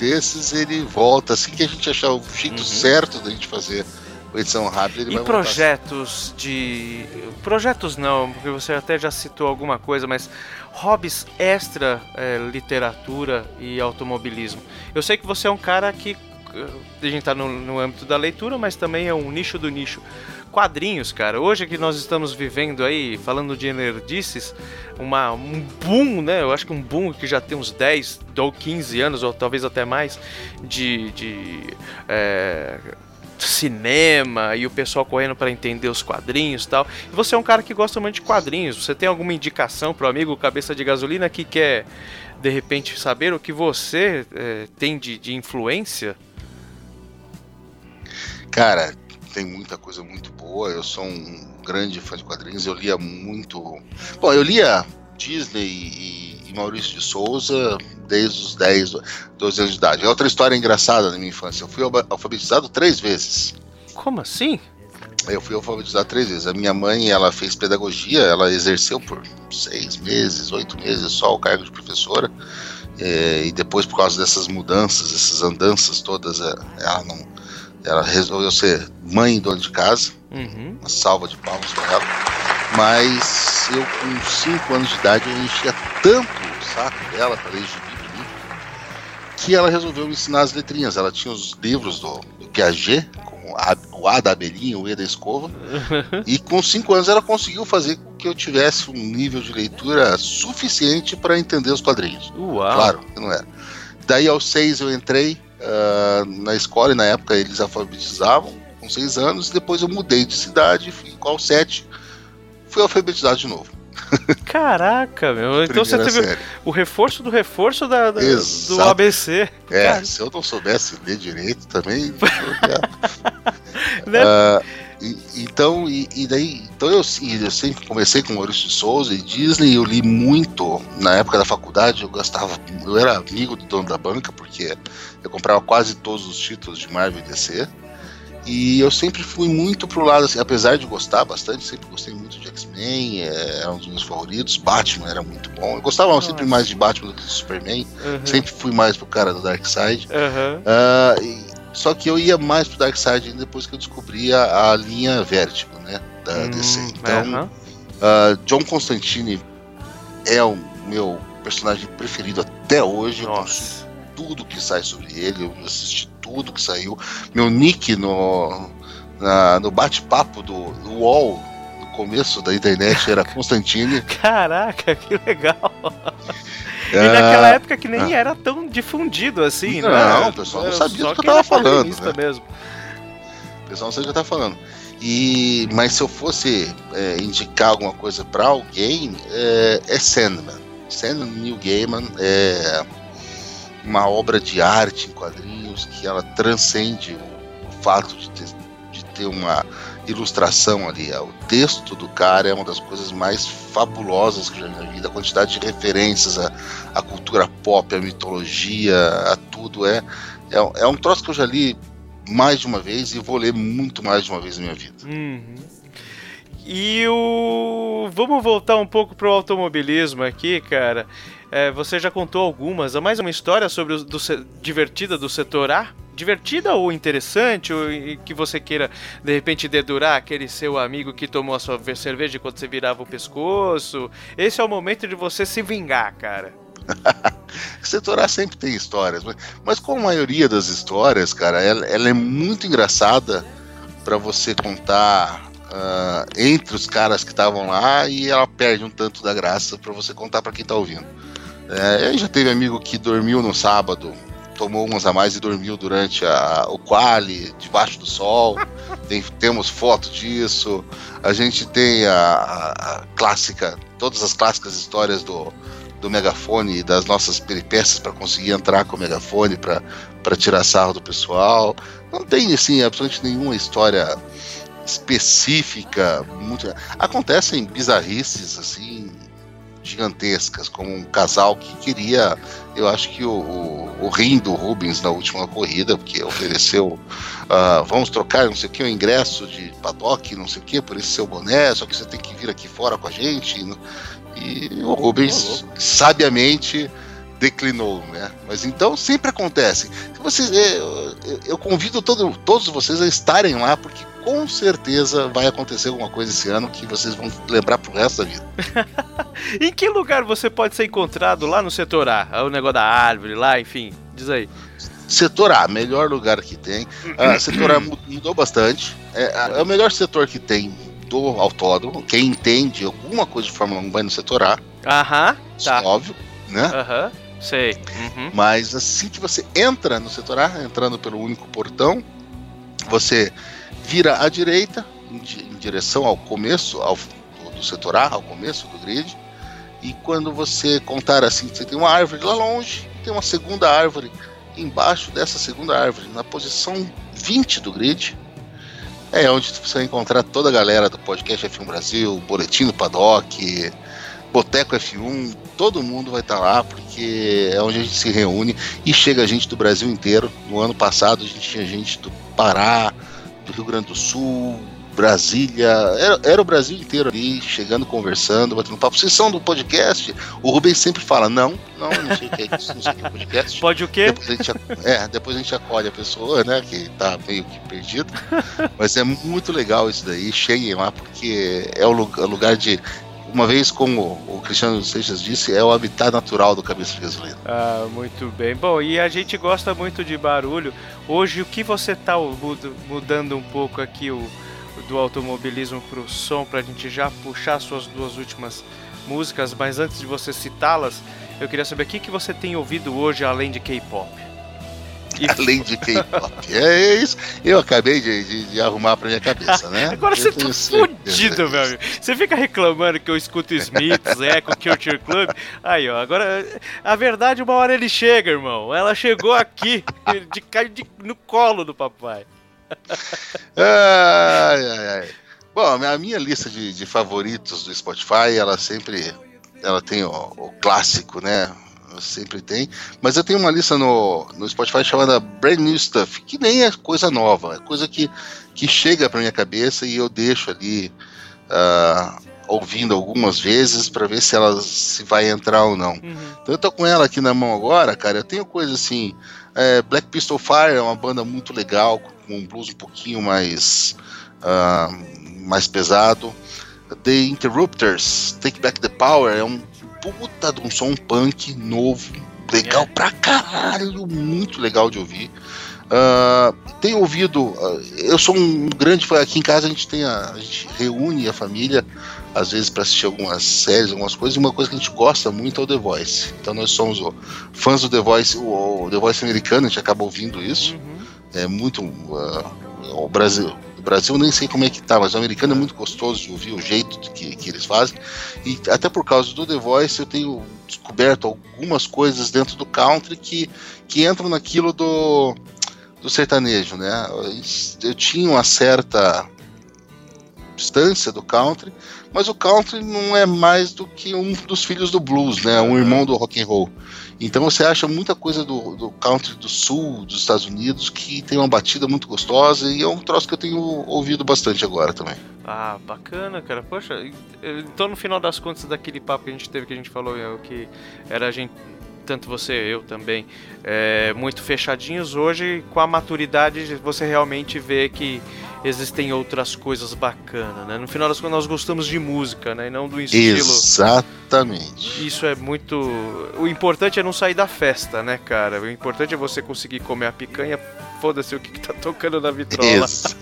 desses ele volta. Assim que a gente achar o jeito certo da gente fazer a edição rápida, ele E vai voltar. projetos de. Projetos não, porque você até já citou alguma coisa, mas hobbies extra é, literatura e automobilismo. Eu sei que você é um cara que. eh, A gente tá no, no âmbito da leitura, mas também é um nicho do nicho. Quadrinhos, cara. Hoje que nós estamos vivendo aí, falando de nerdices, uma, um boom, né? Eu acho que um boom que já tem uns 10 ou 15 anos, ou talvez até mais, de. de é, cinema e o pessoal correndo para entender os quadrinhos tal. E você é um cara que gosta muito de quadrinhos. Você tem alguma indicação pro amigo cabeça de gasolina que quer de repente saber o que você eh, tem de, de influência? Cara, tem muita coisa muito boa. Eu sou um grande fã de quadrinhos. Eu lia muito. Bom, eu lia Disney e, e Maurício de Souza desde os 10, 12 anos de idade. É outra história engraçada na minha infância. Eu fui alfabetizado três vezes. Como assim? Eu fui alfabetizado três vezes. A minha mãe, ela fez pedagogia, ela exerceu por seis meses, oito meses só o cargo de professora. É, e depois, por causa dessas mudanças, essas andanças todas, é, ela não, ela resolveu ser mãe e dona de casa. Uhum. Uma salva de palmas para ela. Mas eu, com cinco anos de idade, eu enchia tanto o saco dela para ler gibi que ela resolveu me ensinar as letrinhas. Ela tinha os livros do, do Piaget, com a- o A da abelhinha, o E da escova. E com cinco anos ela conseguiu fazer com que eu tivesse um nível de leitura suficiente para entender os quadrinhos. Uau. Claro, que não era. Daí aos seis eu entrei ah, na escola e na época eles alfabetizavam com seis anos. E depois eu mudei de cidade, fui aos sete, fui alfabetizado de novo. Caraca, meu. Então você teve série. o reforço do reforço da, da- do. ABC. É, Cara, se eu não soubesse ler direito também. né? Ah, e- então, e, e daí, então eu, eu sempre comecei com Maurício de Souza e Disney, eu li muito na época da faculdade, eu gastava, eu era amigo do dono da banca, porque eu comprava quase todos os títulos de Marvel e DC. E eu sempre fui muito pro lado, assim, apesar de gostar bastante, sempre gostei muito de X-Men, é, era um dos meus favoritos, Batman era muito bom. Eu gostava sempre mais de Batman do que de Superman, Uhum. sempre fui mais pro cara do Darkseid. Aham. Ah, e- só que eu ia mais pro Dark Side depois que eu descobri a, a linha Vertigo, né? Da Hum, DC. Então, aham. ah, John Constantine é o meu personagem preferido até hoje. Nossa. tudo que sai sobre ele, eu assisti tudo que saiu. Meu nick no, na- no bate-papo do, do UOL, no começo da internet, era Constantine. Caraca, que legal. E Ah, naquela época que nem ah. era tão difundido assim, Não, né? o pessoal não sabia do que eu tava falando, né? mesmo. O pessoal não sabe o que eu tava falando. E, mas se eu fosse é, indicar alguma coisa pra alguém, é, é Sandman. Sandman Neil Gaiman é uma obra de arte em quadrinhos que ela transcende o, o fato de ter, de ter uma ilustração ali. O texto do cara é uma das coisas mais fabulosas que eu já vi. A quantidade de referências à, à cultura pop, à mitologia, a tudo. É, é, é um troço que eu já li mais de uma vez e vou ler muito mais de uma vez na minha vida. Uhum. E o. Vamos voltar um pouco pro automobilismo aqui, cara. É, você já contou algumas, mais uma história sobre o do divertida do setor A? Divertida ou interessante, ou que você queira de repente dedurar aquele seu amigo que tomou a sua ve- cerveja quando você virava o pescoço? Esse é o momento de você se vingar, cara. Setor A sempre tem histórias, mas, mas a maioria das histórias, cara, ela, ela é muito engraçada pra você contar ah, entre os caras que estavam lá e ela perde um tanto da graça pra você contar pra quem tá ouvindo. É, aí já teve amigo que dormiu no sábado, tomou umas a mais e dormiu durante a- o quali, debaixo do sol. Tem- temos foto disso. A gente tem a, a- a clássica, todas as clássicas histórias do, do megafone e das nossas peripécias para conseguir entrar com o megafone para tirar sarro do pessoal. Não tem assim absolutamente nenhuma história específica muito acontecem bizarrices assim gigantescas como um casal que queria eu acho que o, o, o rim do Rubens na última corrida porque ofereceu ah, vamos trocar não sei o que o ingresso de paddock não sei o que por esse seu boné só que você tem que vir aqui fora com a gente e, e o Rubens sabiamente declinou, né? Mas então sempre acontece. Vocês, eu, eu- eu convido todo, todos vocês a estarem lá, porque com certeza vai acontecer alguma coisa esse ano que vocês vão lembrar pro resto da vida. Em que lugar você pode ser encontrado lá no setor A? O negócio da árvore lá, enfim. Diz aí. Setor A, melhor lugar que tem. Ah, setor A mu- mudou bastante. É, é o melhor setor que tem do autódromo. Quem entende alguma coisa de Fórmula 1 vai no setor A, Aham, isso tá. é óbvio, né? Aham, sei. Uhum. Mas assim que você entra no setor A, entrando pelo único portão, você vira à direita, em, di- em direção ao começo ao, do, do setor A, ao começo do grid. E quando você contar assim, você tem uma árvore lá longe, tem uma segunda árvore embaixo dessa segunda árvore, na posição 20 do grid. É onde você vai encontrar toda a galera do podcast F1 Brasil, Boletim do Paddock, Boteco F1, todo mundo vai estar lá, porque é onde a gente se reúne e chega gente do Brasil inteiro. No ano passado a gente tinha gente do Pará, do Rio Grande do Sul, Brasília, era, era o Brasil inteiro ali, chegando, conversando, batendo papo. Vocês são do podcast? O Rubens sempre fala: não, não, eu não sei o que é isso, não sei o que é podcast. Pode o quê? Depois a, gente, é, depois a gente acolhe a pessoa, né, que tá meio que perdida. Mas é muito legal isso daí. Cheguem lá, porque é o lugar de. Uma vez, como o Cristiano Seixas disse, é o habitat natural do cabeça de gasolina. Ah, muito bem. Bom, e a gente gosta muito de barulho. Hoje, o que você tá mud- mudando um pouco aqui o, do automobilismo pro som, pra gente já puxar suas duas últimas músicas, mas antes de você citá-las, eu queria saber o que, que você tem ouvido hoje além de K-pop. Além de K-pop. É isso. Eu acabei de, de- de arrumar pra minha cabeça, né? Agora Eu você tá fudido, meu amigo. Você fica reclamando que eu escuto Smiths, Echo, Culture Club. Aí, ó, agora a verdade uma hora ele chega, irmão. Ela chegou aqui, de, de- no colo do papai. Ai, ai, ai. Bom, a minha- a minha lista de, de favoritos do Spotify, ela sempre ela tem o, o clássico, né? Sempre tem. Mas eu tenho uma lista no, no Spotify chamada Brand New Stuff, que nem é coisa nova, é coisa que, que chega pra minha cabeça e eu deixo ali ah, ouvindo algumas vezes pra ver se ela se vai entrar ou não. Então eu tô com ela aqui na mão agora, cara. Eu tenho coisa assim. é, Black Pistol Fire é uma banda muito legal, com um blues um pouquinho mais, ah, mais pesado. The Interrupters, Take Back the Power é um puta de um som punk novo, legal pra caralho, muito legal de ouvir. Ah, tenho ouvido, ah, eu sou um grande fã, aqui em casa a gente tem a, a gente reúne a família às vezes para assistir algumas séries, algumas coisas, e uma coisa que a gente gosta muito é o The Voice. Então nós somos fãs do The Voice, o, o The Voice americano, a gente acaba ouvindo isso. É muito. ah, O Brasil, o Brasil nem sei como é que tá, mas o americano é muito gostoso de ouvir o jeito que, que eles fazem. E até por causa do The Voice eu tenho descoberto algumas coisas dentro do country que, que entram naquilo do, do sertanejo, né? Eu tinha uma certa distância do country, mas o country não é mais do que um dos filhos do blues, né? Um irmão do rock and roll. Então você acha muita coisa do, do country do sul dos Estados Unidos que tem uma batida muito gostosa e é um troço que eu tenho ouvido bastante agora também. Ah, bacana, cara. Poxa, então no final das contas daquele papo que a gente teve, que a gente falou é, o que era a gente, tanto você, eu também, é, muito fechadinhos, hoje com a maturidade você realmente vê que existem outras coisas bacanas, né? No final das contas nós gostamos de música, né? E não do estilo. Exatamente. Isso é muito. O importante é não sair da festa, né, cara? O importante é você conseguir comer a picanha, foda-se o que, que tá tocando na vitrola. Exato.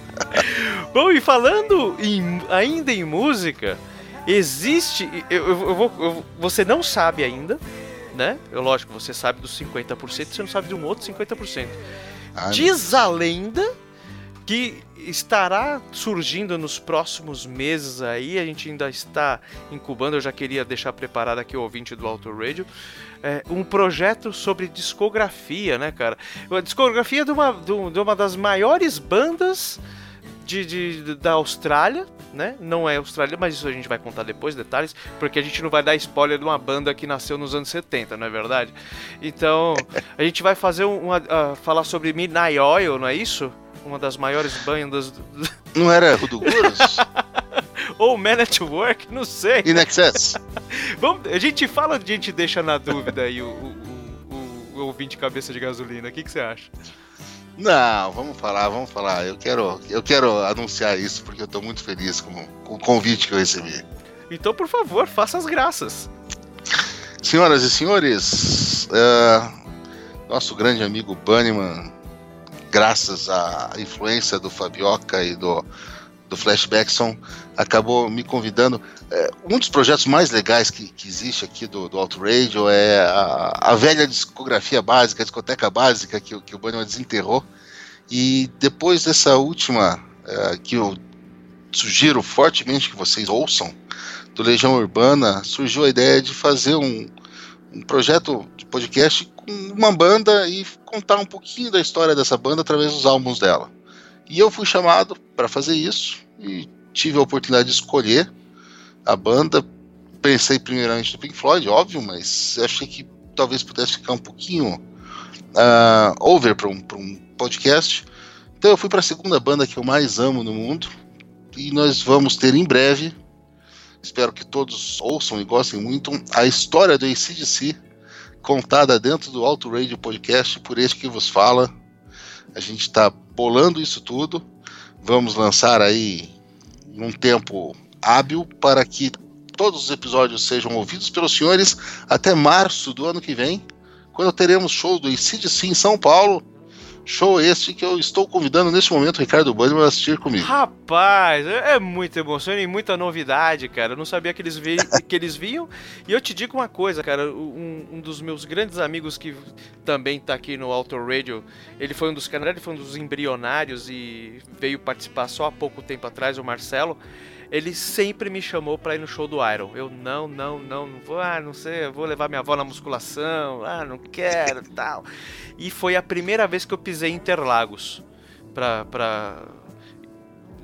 Bom, e falando em- ainda em música, existe. Eu, eu- eu você não sabe ainda, né? Eu, lógico, você sabe dos 50%, você não sabe de um outro 50%. Ah, Diz a lenda que estará surgindo nos próximos meses aí, a gente ainda está incubando, eu já queria deixar preparado aqui o ouvinte do Auto Radio, é, um projeto sobre discografia, né, cara? A discografia de uma, um- de uma das maiores bandas de, de- da Austrália, né? Não é Austrália, mas isso a gente vai contar depois, detalhes, porque a gente não vai dar spoiler de uma banda que nasceu nos anos 70, não é verdade? Então, a gente vai fazer um, uma, ah, falar sobre Midnight Oil, não é isso? Uma das maiores bandas. do- Não era o do Gurus? Ou Man at Work, não sei. In Excess? Vamos, a gente fala, a gente deixa na dúvida aí o, o, o, o ouvinte cabeça de gasolina. O que, que você acha? Não, vamos falar, vamos falar. Eu quero, eu quero anunciar isso porque eu tô muito feliz com, com o convite que eu recebi. Então, por favor, faça as graças. Senhoras e senhores, é, nosso grande amigo Bunnyman, graças à influência do Fabioca e do, do Flashbackson, acabou me convidando. É, um dos projetos mais legais que, que existe aqui do, do Auto Radio é a, a velha discografia básica, a discoteca básica que, o- que o Bunnyman desenterrou. E depois dessa última, é, que eu sugiro fortemente que vocês ouçam, do Legião Urbana, surgiu a ideia de fazer um, um projeto de podcast com uma banda e contar um pouquinho da história dessa banda através dos álbuns dela. E eu fui chamado para fazer isso e tive a oportunidade de escolher a banda. Pensei primeiramente no Pink Floyd, óbvio, mas achei que talvez pudesse ficar um pouquinho ah, over para um, um podcast. Então eu fui para a segunda banda que eu mais amo no mundo e nós vamos ter em breve espero que todos ouçam e gostem muito, a história do ACDC, contada dentro do Auto Radio Podcast por este que vos fala. A gente está bolando isso tudo, vamos lançar aí num tempo hábil para que todos os episódios sejam ouvidos pelos senhores até março do ano que vem, quando teremos show do ACDC em São Paulo. Show este que eu estou convidando neste momento o Ricardo Bunnyman a assistir comigo. Rapaz, é é muita emoção e muita novidade, cara. Eu não sabia que eles, vi, que eles vinham. E eu te digo uma coisa, cara. Um, um dos meus grandes amigos que também tá aqui no Auto Radio, ele foi um dos caras, ele foi um dos embrionários e veio participar só há pouco tempo atrás, o Marcelo. Ele sempre me chamou pra ir no show do Iron. Eu não, não, não, não vou, ah, não sei, vou levar minha avó na musculação, ah, não quero, tal. E foi a primeira vez que eu pisei em Interlagos pra, pra...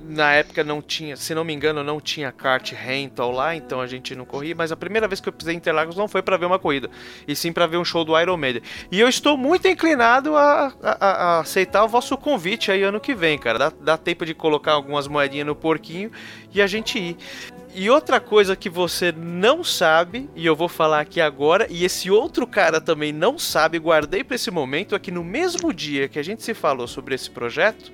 Na época não tinha, se não me engano, não tinha kart rental lá, então a gente não corria, mas a primeira vez que eu pisei em Interlagos não foi pra ver uma corrida, e sim pra ver um show do Iron Maiden. E eu estou muito inclinado a, a- a aceitar o vosso convite aí ano que vem, cara. Dá, dá tempo de colocar algumas moedinhas no porquinho e a gente ir. E outra coisa que você não sabe, e eu vou falar aqui agora, e esse outro cara também não sabe, guardei pra esse momento, é que no mesmo dia que a gente se falou sobre esse projeto,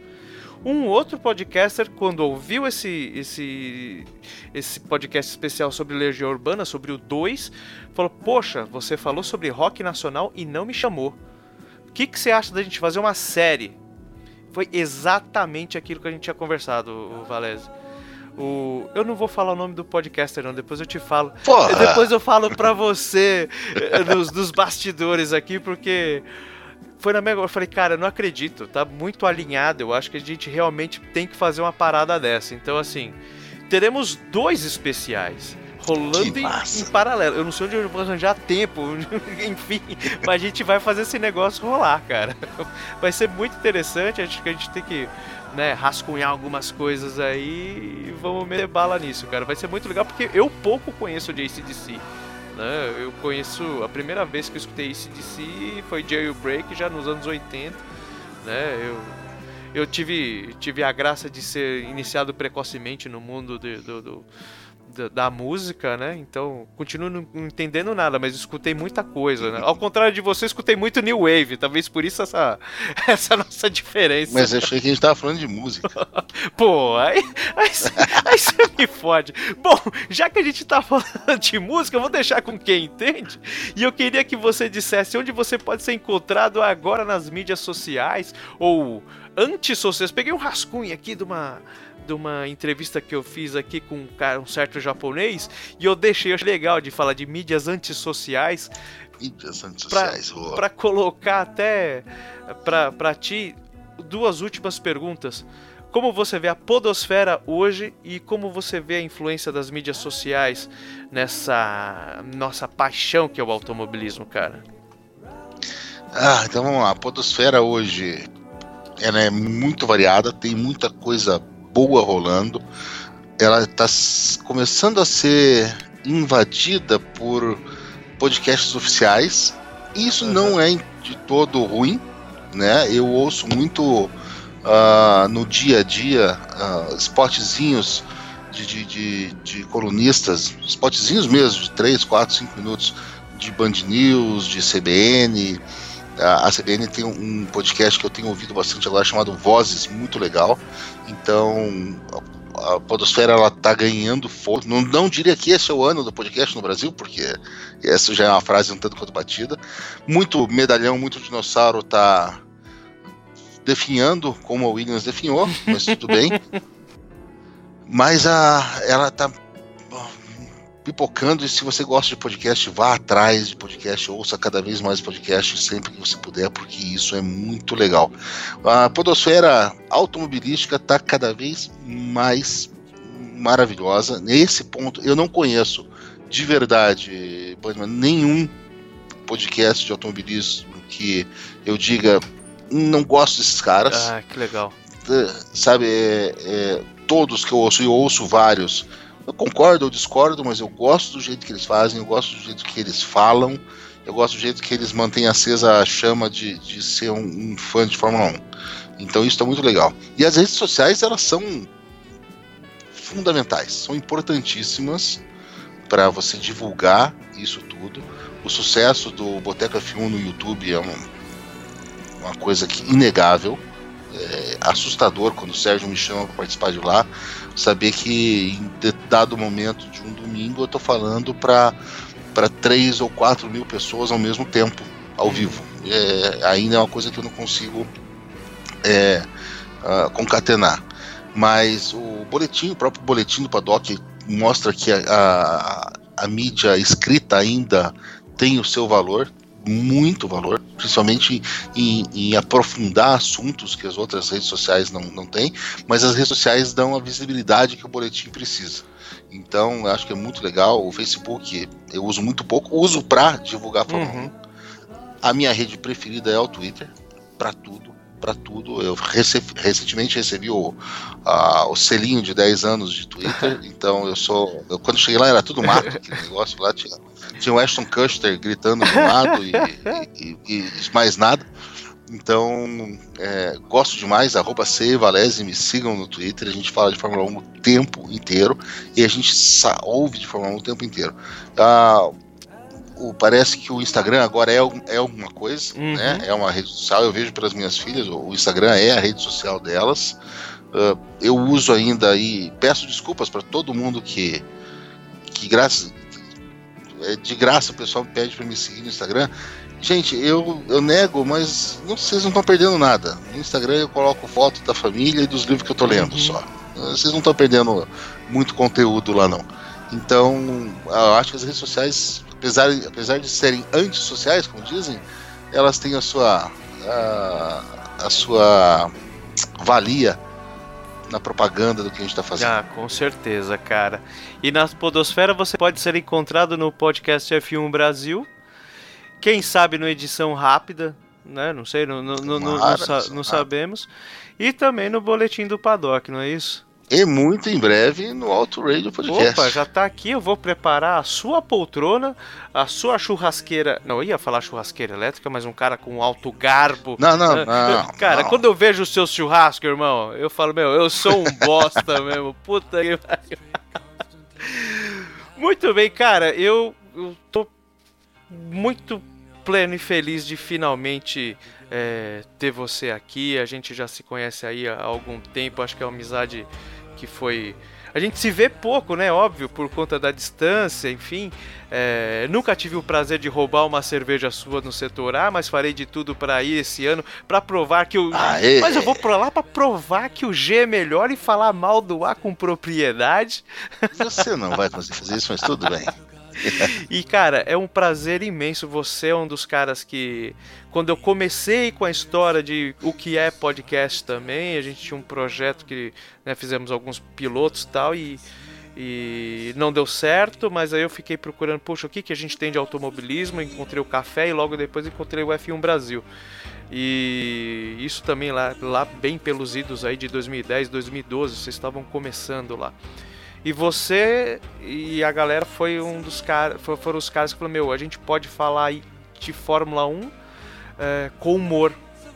um outro podcaster, quando ouviu esse, esse, esse podcast especial sobre Legião Urbana, sobre o 2, falou: Poxa, você falou sobre rock nacional e não me chamou. O que, que você acha da gente fazer uma série? Foi exatamente aquilo que a gente tinha conversado, o Valese. O... Eu não vou falar o nome do podcaster, não, depois eu te falo. Porra! Depois eu falo pra você eh, nos, nos bastidores aqui, porque foi na mesma. Eu falei, cara, eu não acredito, tá muito alinhado. Eu acho que a gente realmente tem que fazer uma parada dessa. Então, assim, teremos dois especiais. Rolando em, em paralelo. Eu não sei onde eu vou arranjar tempo, enfim, mas a gente vai fazer esse negócio rolar, cara. Vai ser muito interessante. Acho que a gente tem que né, rascunhar algumas coisas aí e vamos meter bala nisso, cara. Vai ser muito legal porque eu pouco conheço de ACDC. Né? Eu conheço, a primeira vez que eu escutei ACDC foi Jailbreak já nos anos 80. Né? Eu, eu tive, tive a graça de ser iniciado precocemente no mundo do, do- da, da música, né? Então, continuo não não entendendo nada, mas escutei muita coisa, né? Ao contrário de você, escutei muito New Wave, talvez por isso essa, essa nossa diferença. Mas eu achei que a gente tava falando de música. Pô, aí, aí, aí você me fode. Bom, já que a gente tá falando de música, eu vou deixar com quem entende. E eu queria que você dissesse onde você pode ser encontrado agora nas mídias sociais ou antissociais. Peguei um rascunho aqui de uma. De uma entrevista que eu fiz aqui com um, cara, um certo japonês, e eu deixei, eu achei legal de falar de mídias antissociais, Mídias antissociais. pra colocar até pra, pra ti duas últimas perguntas. Como você vê a podosfera hoje e como você vê a influência das mídias sociais nessa nossa paixão que é o automobilismo, cara? Ah, então vamos lá. A podosfera hoje ela é muito variada, tem muita coisa boa rolando. Ela está começando a ser invadida por podcasts oficiais. Isso não é de todo ruim, né? Eu ouço muito ah, no dia a dia ah, spotzinhos de, de, de, de colunistas, spotzinhos mesmo, de 3, 4, 5 minutos de Band News, de CBN. A a CBN tem um podcast que eu tenho ouvido bastante agora chamado Vozes, muito legal. Então a, Podosfera ela tá ganhando força. Não, não diria que esse é o ano do podcast no Brasil, porque essa já é uma frase um tanto quanto batida. Muito medalhão, muito dinossauro tá definhando como a Williams definhou, mas tudo bem. Mas a, ela tá pipocando e se você gosta de podcast, vá atrás de podcast, ouça cada vez mais podcast sempre que você puder, porque isso é muito legal. A podosfera automobilística está cada vez mais maravilhosa. Nesse ponto, eu não conheço de verdade, nenhum podcast de automobilismo que eu diga não gosto desses caras Ah, que legal. sabe, é, é, todos que eu ouço, e eu ouço vários, eu concordo, eu discordo, mas eu gosto do jeito que eles fazem, eu gosto do jeito que eles falam, eu gosto do jeito que eles mantêm acesa a chama de, de ser um, um fã de Fórmula 1. Então isso está muito legal. E as redes sociais, elas são fundamentais, são importantíssimas para você divulgar isso tudo. O sucesso do Boteco F1 no YouTube é uma, uma coisa que inegável é assustador quando o Sérgio me chama para participar de lá, saber que em dado momento de um domingo eu tô falando para para três ou quatro mil pessoas ao mesmo tempo, ao vivo. É, ainda é uma coisa que eu não consigo é, ah, concatenar. Mas o boletim, o próprio boletim do Paddock mostra que a, a, a mídia escrita ainda tem o seu valor, muito valor, principalmente em, em aprofundar assuntos que as outras redes sociais não, não têm, mas as redes sociais dão a visibilidade que o boletim precisa. Então, eu acho que é muito legal. O Facebook eu uso muito pouco, uso para divulgar a Fórmula Uhum. 1. A minha rede preferida é o Twitter, para tudo, para tudo. Eu rece- recentemente recebi o, a- o selinho de 10 anos de Twitter, então eu sou. eu- quando cheguei lá era tudo mato, aquele negócio lá, tinha, tinha o Ashton Custer gritando de um lado e, e- e- e mais nada. Então, é, gosto demais, arroba C, Valese, me sigam no Twitter, a gente fala de Fórmula 1 o tempo inteiro e a gente ouve de Fórmula 1 o tempo inteiro. Ah, o- parece que o Instagram agora é, é alguma coisa, Uhum. né? É uma rede social, eu vejo pelas minhas filhas, o Instagram é a rede social delas. Ah, eu uso ainda e peço desculpas para todo mundo que, que graças, é, de graça o pessoal pede para me seguir no Instagram. Gente, eu, eu nego, mas não, vocês não estão perdendo nada. No Instagram eu coloco foto da família e dos livros que eu tô lendo Uhum. só. Vocês não estão perdendo muito conteúdo lá não. Então, eu acho que as redes sociais, apesar, apesar de serem antissociais, como dizem, elas têm a sua, a, a sua valia na propaganda do que a gente está fazendo. Ah, com certeza, cara. E na Podosfera você pode ser encontrado no podcast F1 Brasil. Quem sabe no edição rápida, né? Não sei, não, não, não, não, sabemos. E também no boletim do Paddock, não é isso? E muito em breve no Auto Radio Podcast. Opa, já tá aqui, eu vou preparar a sua poltrona, a sua churrasqueira. Não, ia falar churrasqueira elétrica, mas um cara com alto garbo. Não, não, Ah, não. Cara, não. quando eu vejo o seu churrasco, irmão, eu falo, meu, eu sou um bosta mesmo. Puta que pariu. Muito bem, cara, eu, eu tô muito pleno e feliz de finalmente é, ter você aqui. A gente já se conhece aí há algum tempo, acho que é uma amizade que foi. A gente se vê pouco, né? Óbvio, por conta da distância, enfim. É, nunca tive o prazer de roubar uma cerveja sua no setor A, mas farei de tudo pra ir esse ano pra provar que o. Aê. Mas eu vou pra lá pra provar que o G é melhor e falar mal do A com propriedade. Você não vai conseguir fazer isso, mas tudo bem. E cara, é um prazer imenso. Você é um dos caras que, quando eu comecei com a história de o que é podcast também, a gente tinha um projeto que né, fizemos alguns pilotos e tal e, não deu certo, mas aí eu fiquei procurando, poxa, o que, que a gente tem de automobilismo? Encontrei o café e logo depois encontrei o F1 Brasil. E isso também lá, lá bem pelos idos aí de 2010, 2012, vocês estavam começando lá. E você e a galera foi um dos caras, foram os caras que falaram, meu, a gente pode falar de Fórmula 1 é, com humor,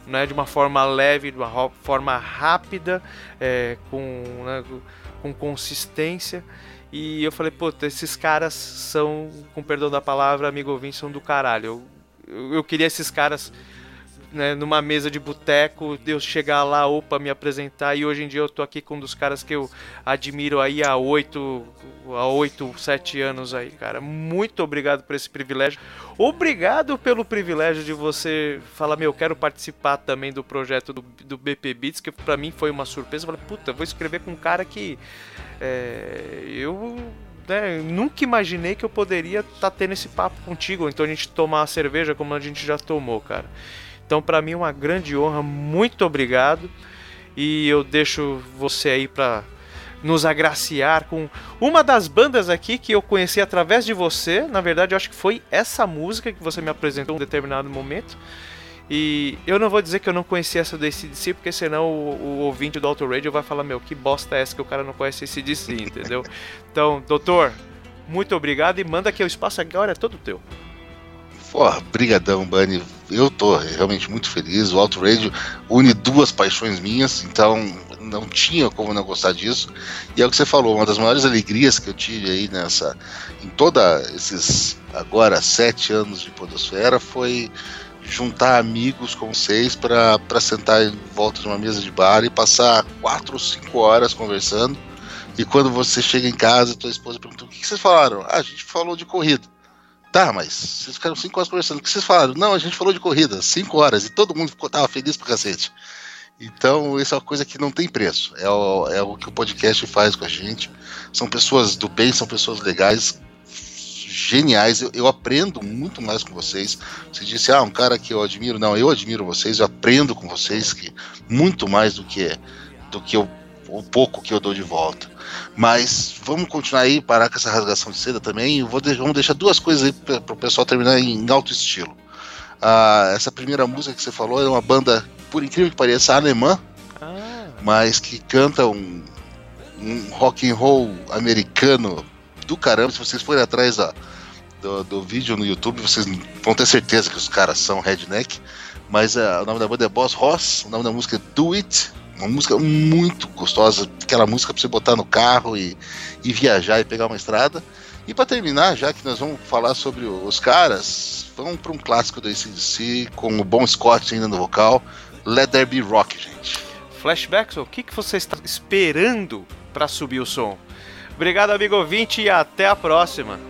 né, de uma forma leve, de uma forma rápida, é, com, né, com consistência. E eu falei, pô, esses caras são, com perdão da palavra, amigo ouvinte, são do caralho. Eu, eu, eu queria esses caras né, numa mesa de boteco, eu chegar lá, opa, me apresentar, e hoje em dia eu tô aqui com um dos caras que eu admiro aí há oito, há oito, sete anos aí, cara. Muito obrigado por esse privilégio. Obrigado pelo privilégio de você falar, meu, eu quero participar também do projeto do, do BP Beats, que pra mim foi uma surpresa. Eu falei, puta, vou escrever com um cara que é, eu né, nunca imaginei que eu poderia estar tendo esse papo contigo, então a gente tomar uma cerveja como a gente já tomou, cara. Então, pra mim é uma grande honra, muito obrigado. E eu deixo você aí pra nos agraciar com uma das bandas aqui que eu conheci através de você. Na verdade, eu acho que foi essa música que você me apresentou em um determinado momento. E eu não vou dizer que eu não conhecia essa do ACDC, porque senão o, o ouvinte do Auto Radio vai falar: Meu, que bosta é essa que o cara não conhece ACDC, entendeu? Então, doutor, muito obrigado e manda que o espaço agora é todo teu. Porra, brigadão, Bunny. Eu tô realmente muito feliz. O Auto Radio une duas paixões minhas, então não tinha como não gostar disso. E é o que você falou, uma das maiores alegrias que eu tive aí nessa, em toda esses agora sete anos de Podosfera foi juntar amigos como vocês para sentar em volta de uma mesa de bar e passar quatro ou cinco horas conversando. E quando você chega em casa, tua esposa pergunta: o que vocês falaram? Ah, a gente falou de corrida. Tá, mas vocês ficaram cinco horas conversando. O que vocês falaram? Não, a gente falou de corrida, cinco horas, e todo mundo ficou, tava feliz pra cacete. Então, isso é uma coisa que não tem preço. É o, é o que o podcast faz com a gente. São pessoas do bem, são pessoas legais, geniais. Eu, eu aprendo muito mais com vocês. Você disse, ah, um cara que eu admiro. Não, eu admiro vocês, eu aprendo com vocês que muito mais do que, do que eu, o pouco que eu dou de volta. Mas vamos continuar aí, parar com essa rasgação de seda também. E vou de- vamos deixar duas coisas aí para o pessoal terminar em, alto estilo. Ah, essa primeira música que você falou é uma banda, por incrível que pareça, alemã, Ah, mas que canta um, um rock and roll americano do caramba. Se vocês forem atrás da- do, do vídeo no YouTube, vocês vão ter certeza que os caras são redneck. Mas ah, o nome da banda é Boss Ross, o nome da música é Do It. Uma música muito gostosa, aquela música pra você botar no carro e, e viajar e pegar uma estrada. E para terminar, já que nós vamos falar sobre os caras, vamos para um clássico do ACDC com o Bon Scott ainda no vocal, Let There Be Rock, gente. Flashbacks, o que, que você está esperando para subir o som? Obrigado, amigo ouvinte, e até a próxima.